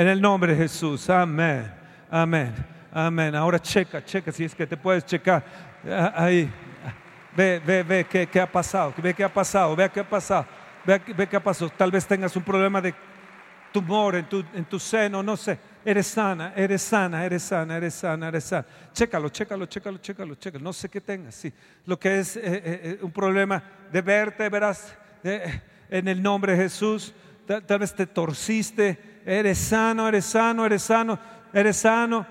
[SPEAKER 2] En el nombre de Jesús. Amén. Amén. Amén. Ahora checa, checa si es que te puedes checar. Ah, ahí. Ve, ve, ve qué, ha pasado. Ve qué ha pasado. Ve qué ha pasado. Ve, qué ha pasado. Tal vez tengas un problema de tumor en tu, seno, no sé. Eres sana, eres sana, eres sana, eres sana, eres sana. Chécalo, chécalo, chécalo, chécalo, chécalo. No sé qué tengas. Sí. Lo que es eh, eh, eh, un problema de verte, verás, en el nombre de Jesús tal, vez te torciste, eres sano, eres sano, eres sano, eres sano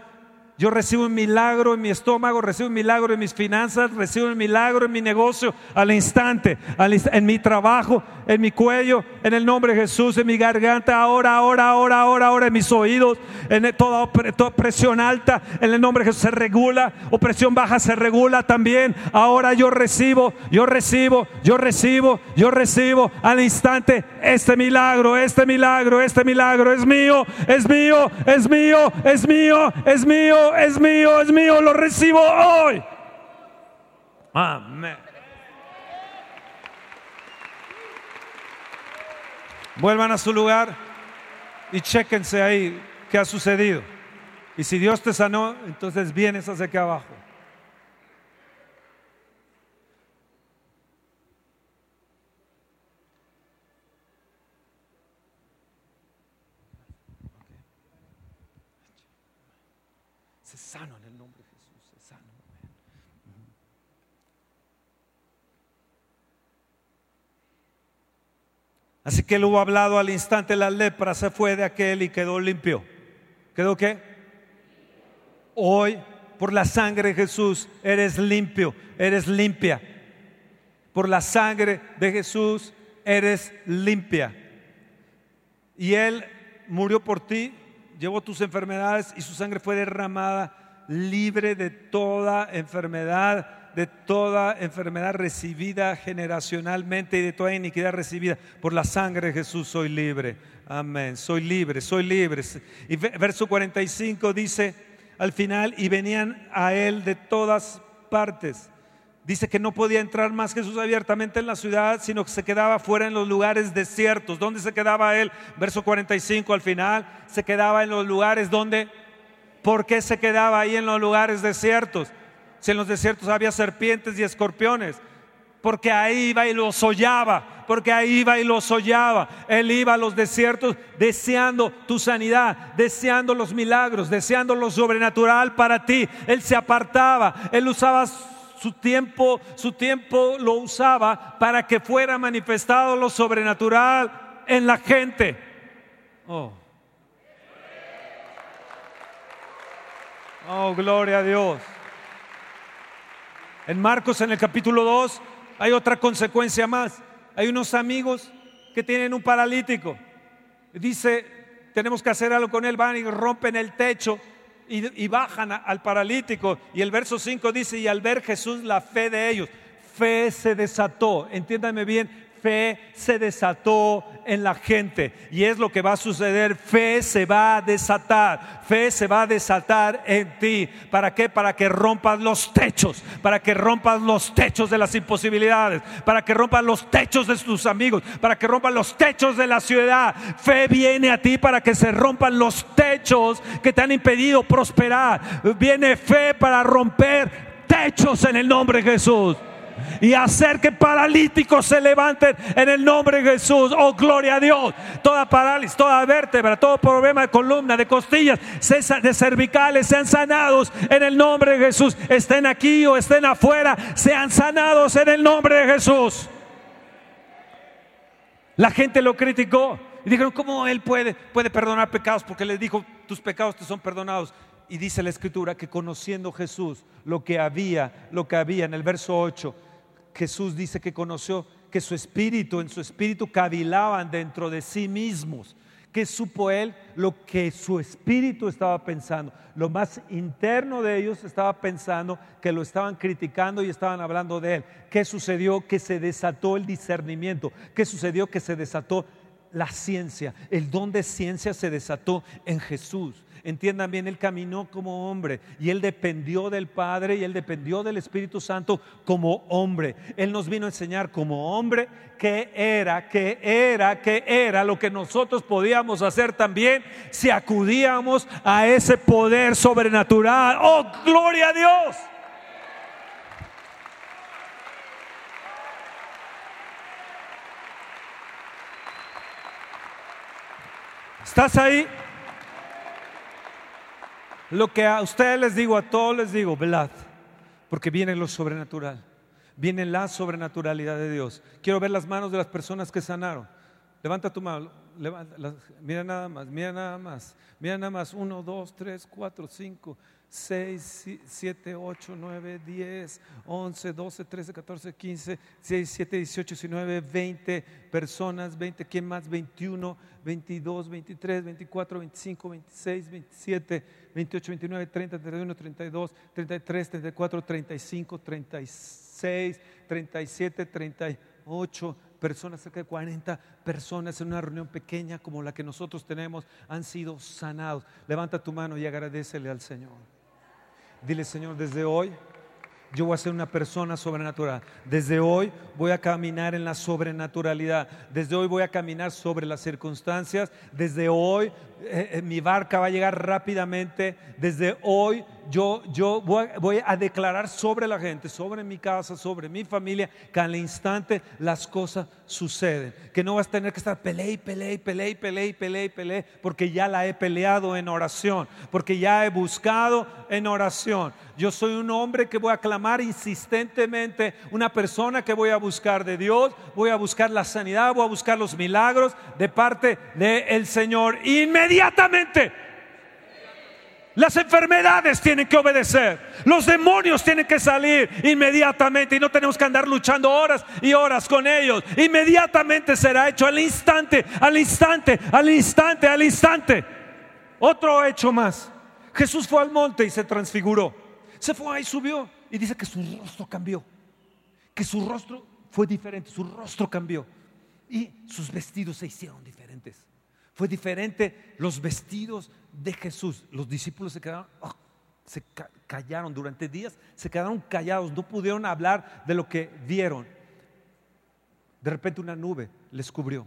[SPEAKER 2] yo recibo un milagro en mi estómago, recibo un milagro en mis finanzas, recibo un milagro en mi negocio al instante, en mi trabajo, en mi cuello, en el nombre de Jesús, en mi garganta, ahora, ahora, ahora, ahora, ahora, en mis oídos, en toda, presión alta, en el nombre de Jesús se regula, o presión baja se regula también. Ahora yo recibo, yo recibo, yo recibo, yo recibo al instante este milagro, este milagro, este milagro es mío, es mío, es mío, es mío. Es mío es mío, es mío, lo recibo hoy. Amén. Vuelvan a su lugar y chequense ahí qué ha sucedido. Y si Dios te sanó, entonces vienes hacia aquí abajo. Así que él hubo hablado al instante, la lepra se fue de aquel y quedó limpio. ¿Quedó qué? Hoy, por la sangre de Jesús, eres limpio, eres limpia. Por la sangre de Jesús, eres limpia. Y Él murió por ti, llevó tus enfermedades y su sangre fue derramada libre de toda enfermedad de toda enfermedad recibida generacionalmente y de toda iniquidad recibida. Por la sangre de Jesús soy libre. Amén. Soy libre, soy libre. Y verso 45 dice al final, y venían a él de todas partes. Dice que no podía entrar más Jesús abiertamente en la ciudad, sino que se quedaba fuera en los lugares desiertos. ¿Dónde se quedaba él? Verso 45 al final, se quedaba en los lugares donde... ¿Por qué se quedaba ahí en los lugares desiertos? si en los desiertos había serpientes y escorpiones, porque ahí iba y los hollaba, porque ahí iba y los hollaba. Él iba a los desiertos deseando tu sanidad, deseando los milagros, deseando lo sobrenatural para ti. Él se apartaba, él usaba su tiempo, su tiempo lo usaba para que fuera manifestado lo sobrenatural en la gente. Oh. Oh, gloria a Dios. En Marcos, en el capítulo 2, hay otra consecuencia más. Hay unos amigos que tienen un paralítico. Dice, tenemos que hacer algo con él, van y rompen el techo y, bajan al paralítico. Y el verso 5 dice, y al ver Jesús la fe de ellos, fe se desató, entiéndanme bien, fe se desató en la gente. Y es lo que va a suceder. Fe se va a desatar. Fe se va a desatar en ti. ¿Para qué? Para que rompas los techos. Para que rompas los techos de las imposibilidades. Para que rompas los techos de tus amigos. Para que rompas los techos de la ciudad. Fe viene a ti para que se rompan los techos que te han impedido prosperar. Viene fe para romper techos en el nombre de Jesús y hacer que paralíticos se levanten en el nombre de Jesús. Oh, gloria a Dios. Toda parálisis, toda vértebra, todo problema de columna, de costillas, de cervicales, sean sanados en el nombre de Jesús. Estén aquí o estén afuera, sean sanados en el nombre de Jesús. La gente lo criticó y dijeron, ¿cómo él puede, puede perdonar pecados? Porque les dijo, tus pecados te son perdonados. Y dice la escritura que conociendo Jesús, lo que había, lo que había en el verso 8, Jesús dice que conoció que su espíritu, en su espíritu cavilaban dentro de sí mismos, que supo él lo que su espíritu estaba pensando, lo más interno de ellos estaba pensando, que lo estaban criticando y estaban hablando de él. ¿Qué sucedió? Que se desató el discernimiento, ¿qué sucedió? Que se desató la ciencia, el don de ciencia se desató en Jesús entiendan bien, Él caminó como hombre y Él dependió del Padre y Él dependió del Espíritu Santo como hombre. Él nos vino a enseñar como hombre que era, que era, que era lo que nosotros podíamos hacer también si acudíamos a ese poder sobrenatural. ¡Oh, gloria a Dios! ¿Estás ahí? Lo que a ustedes les digo, a todos les digo, velad, porque viene lo sobrenatural, viene la sobrenaturalidad de Dios. Quiero ver las manos de las personas que sanaron. Levanta tu mano, levanta, las, mira nada más, mira nada más, mira nada más, 1 2 3 4 5 6, 7, 8, 9, 10, 11, 12, 13, 14, 15, 6, 7, 18, 19, 20 personas, 20, ¿quién más? 21, 22, 23, 24, 25, 26, 27. 28, 29, 30, 31, 32, 33, 34, 35, 36, 37, 38 personas, cerca de 40 personas en una reunión pequeña como la que nosotros tenemos han sido sanados. Levanta tu mano y agradecele al Señor. Dile, Señor, desde hoy yo voy a ser una persona sobrenatural. Desde hoy voy a caminar en la sobrenaturalidad. Desde hoy voy a caminar sobre las circunstancias. Desde hoy eh, eh, mi barca va a llegar rápidamente. Desde hoy yo, voy, a declarar sobre la gente, sobre mi casa, sobre mi familia, que al instante las cosas suceden. Que no vas a tener que estar peleé, peleé, peleé, peleé, peleé, peleé, porque ya la he peleado en oración, porque ya he buscado en oración. Yo soy un hombre que voy a clamar insistentemente, una persona que voy a buscar de Dios, voy a buscar la sanidad, voy a buscar los milagros de parte del Señor inmediatamente las enfermedades tienen que obedecer. Los demonios tienen que salir inmediatamente y no tenemos que andar luchando horas y horas con ellos. Inmediatamente será hecho al instante, al instante, al instante, al instante. Otro hecho más. Jesús fue al monte y se transfiguró. Se fue ahí, subió y dice que su rostro cambió. Que su rostro fue diferente, su rostro cambió. Y sus vestidos se hicieron diferentes. Fue diferente los vestidos, de Jesús, los discípulos se quedaron, oh, se callaron durante días, se quedaron callados, no pudieron hablar de lo que vieron. De repente una nube les cubrió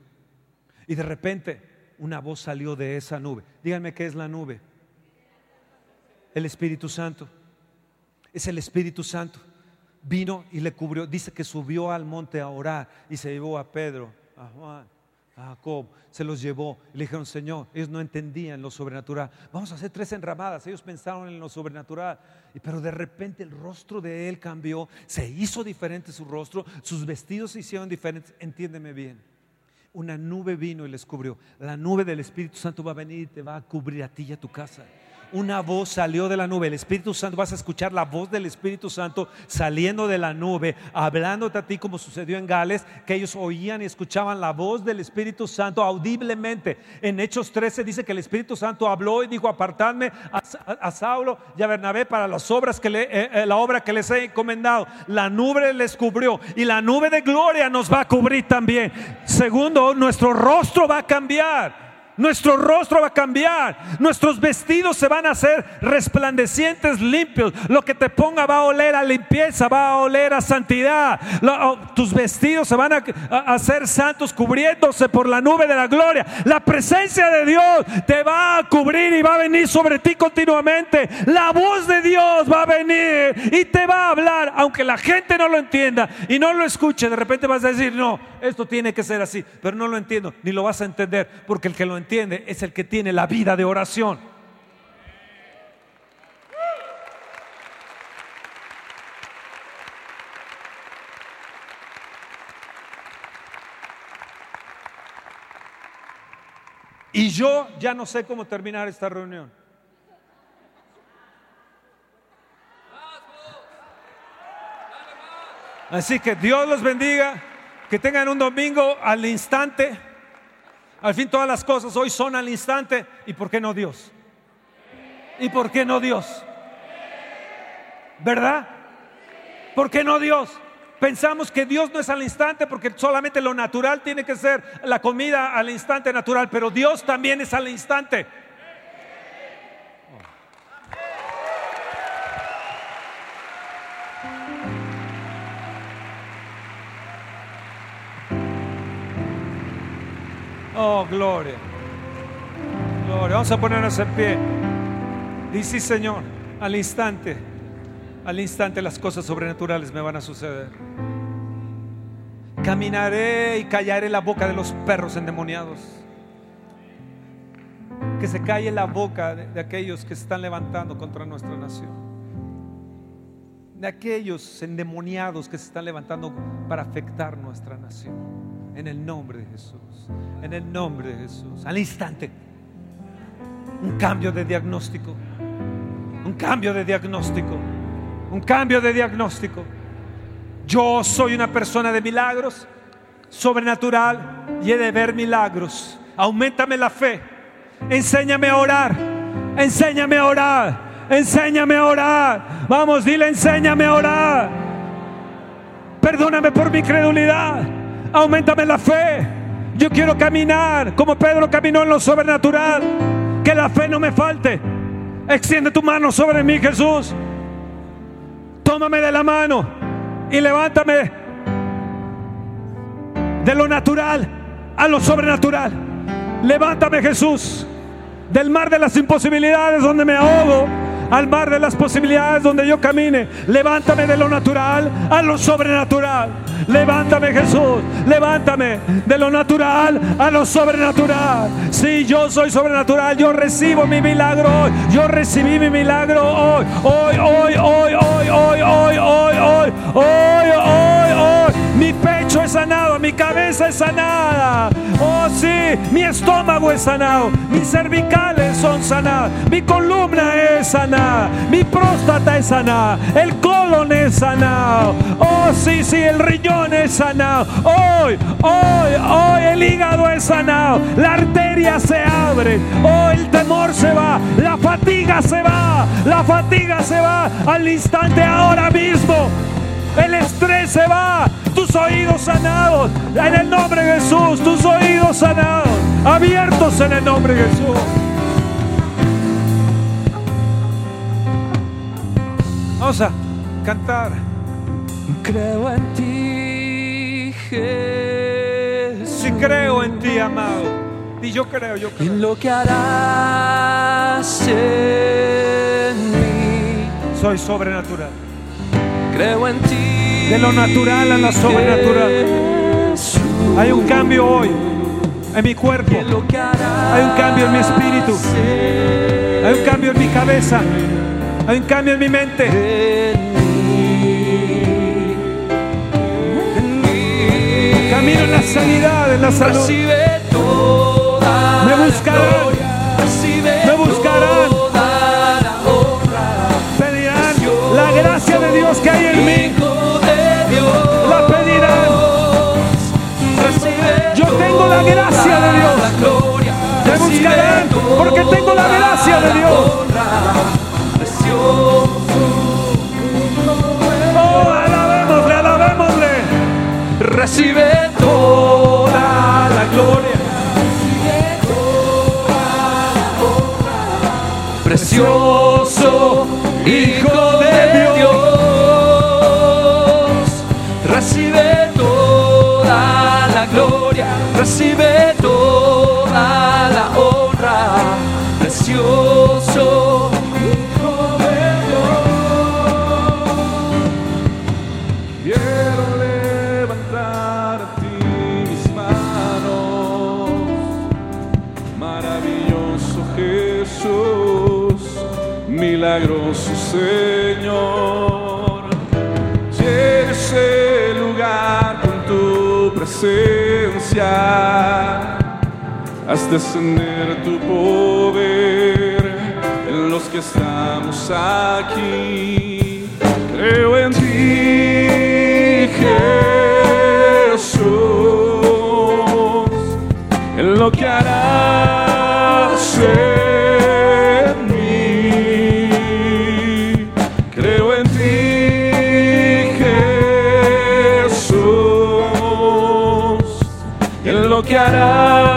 [SPEAKER 2] y de repente una voz salió de esa nube. Díganme qué es la nube. El Espíritu Santo. Es el Espíritu Santo. Vino y le cubrió. Dice que subió al monte a orar y se llevó a Pedro, a Juan, Jacob, se los llevó. Le dijeron, Señor, ellos no entendían lo sobrenatural. Vamos a hacer tres enramadas. Ellos pensaron en lo sobrenatural. Pero de repente el rostro de él cambió, se hizo diferente su rostro, sus vestidos se hicieron diferentes. Entiéndeme bien. Una nube vino y les cubrió. La nube del Espíritu Santo va a venir y te va a cubrir a ti y a tu casa una voz salió de la nube. El Espíritu Santo, vas a escuchar la voz del Espíritu Santo saliendo de la nube, hablándote a ti como sucedió en Gales, que ellos oían y escuchaban la voz del Espíritu Santo audiblemente. En Hechos 13 dice que el Espíritu Santo habló y dijo, apartadme a, Saulo y a Bernabé para las obras que le, eh, eh, la obra que les he encomendado. La nube les cubrió y la nube de gloria nos va a cubrir también. Segundo, nuestro rostro va a cambiar. Nuestro rostro va a cambiar. Nuestros vestidos se van a hacer resplandecientes, limpios. Lo que te ponga va a oler a limpieza, va a oler a santidad. Oh, tus vestidos se van a, hacer santos, cubriéndose por la nube de la gloria. La presencia de Dios te va a cubrir y va a venir sobre ti continuamente. La voz de Dios va a venir y te va a hablar, aunque la gente no lo entienda y no lo escuche. De repente vas a decir, no, esto tiene que ser así, pero no lo entiendo, ni lo vas a entender, porque el que lo entiende es el que tiene la vida de oración. Y yo ya no sé cómo terminar esta reunión. Así que Dios los bendiga, que tengan un domingo al instante. Al fin todas las cosas hoy son al instante. ¿Y por qué no Dios? ¿Y por qué no Dios? ¿Verdad? ¿Por qué no Dios? Pensamos que Dios no es al instante porque solamente lo natural tiene que ser la comida al instante natural, pero Dios también es al instante. gloria. Gloria. Vamos a ponernos en pie. Dice, Señor, al instante, al instante las cosas sobrenaturales me van a suceder. Caminaré y callaré la boca de los perros endemoniados. Que se calle la boca de, aquellos que se están levantando contra nuestra nación de aquellos endemoniados que se están levantando para afectar nuestra nación. En el nombre de Jesús. En el nombre de Jesús. Al instante. Un cambio de diagnóstico. Un cambio de diagnóstico. Un cambio de diagnóstico. Yo soy una persona de milagros, sobrenatural y he de ver milagros. Aumentame la fe. Enséñame a orar. Enséñame a orar. Enséñame a orar. Vamos, dile, enséñame a orar. Perdóname por mi credulidad aumentame la fe. Yo quiero caminar como Pedro caminó en lo sobrenatural. Que la fe no me falte. Extiende tu mano sobre mí, Jesús. Tómame de la mano y levántame de lo natural a lo sobrenatural. Levántame, Jesús, del mar de las imposibilidades donde me ahogo al mar de las posibilidades donde yo camine. Levántame de lo natural a lo sobrenatural. Levántame Jesús, levántame de lo natural a lo sobrenatural. Si sí, yo soy sobrenatural, yo recibo mi milagro hoy. Yo recibí mi milagro hoy, hoy, hoy, hoy, hoy, hoy, hoy, hoy, hoy, hoy, hoy, hoy. Mi pecho es sanado, mi cabeza es sanada estómago es sanado, mis cervicales son sanadas, mi columna es sanada, mi próstata es sanada, el colon es sanado, oh sí, sí, el riñón es sanado, hoy, hoy, hoy el hígado es sanado, la arteria se abre, oh el temor se va, la fatiga se va, la fatiga se va al instante ahora mismo. El estrés se va. Tus oídos sanados. En el nombre de Jesús. Tus oídos sanados. Abiertos en el nombre de Jesús. Vamos a cantar.
[SPEAKER 3] Creo en ti, Jesús.
[SPEAKER 2] Si creo en ti, amado. Y yo creo, yo creo.
[SPEAKER 3] En lo que harás en mí.
[SPEAKER 2] Soy sobrenatural. De lo natural a lo sobrenatural. Hay un cambio hoy en mi cuerpo. Hay un cambio en mi espíritu. Hay un cambio en mi cabeza. Hay un cambio en mi mente. Camino en la sanidad, en la salud. Me buscarán. que hay en Dios. la pedirán. Yo tengo la gracia de Dios. Me buscarán porque tengo la gracia de Dios. Oh,
[SPEAKER 3] recibe toda la gloria. Precioso Hijo de recibe toda la honra, precioso Hijo de Dios. Quiero levantar a ti mis manos, maravilloso Jesús, milagroso Señor, Llévese el lugar con tu presencia. Has haz descender tu poder en los que estamos aquí. Creo en ti, Jesús, en lo que harás. Eh. God.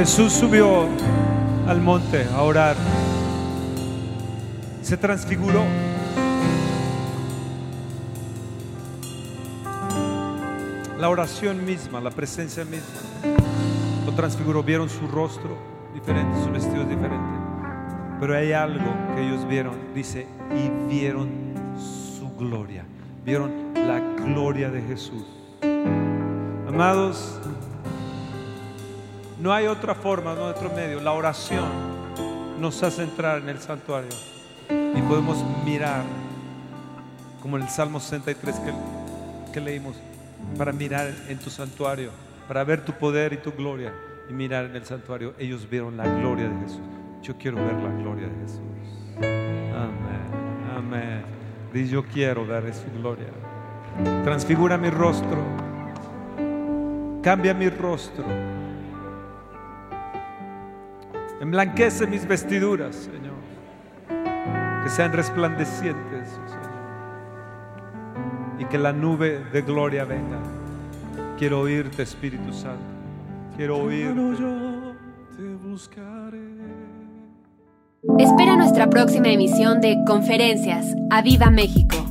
[SPEAKER 2] Jesús subió al monte a orar. Se transfiguró. La oración misma, la presencia misma, lo transfiguró. Vieron su rostro diferente, su vestido diferente. Pero hay algo que ellos vieron, dice, y vieron su gloria. Vieron la gloria de Jesús. Amados hay otra forma no otro medio. La oración nos hace entrar en el santuario y podemos mirar, como en el Salmo 63 que, leímos, para mirar en tu santuario, para ver tu poder y tu gloria y mirar en el santuario. Ellos vieron la gloria de Jesús. Yo quiero ver la gloria de Jesús. Amén, amén. Y yo quiero ver su gloria. Transfigura mi rostro. Cambia mi rostro. Emblanquece mis vestiduras, Señor. Que sean resplandecientes, oh Señor. Y que la nube de gloria venga. Quiero oírte, Espíritu Santo. Quiero oírte. yo te
[SPEAKER 4] buscaré. Espera nuestra próxima emisión de Conferencias. ¡A Viva México!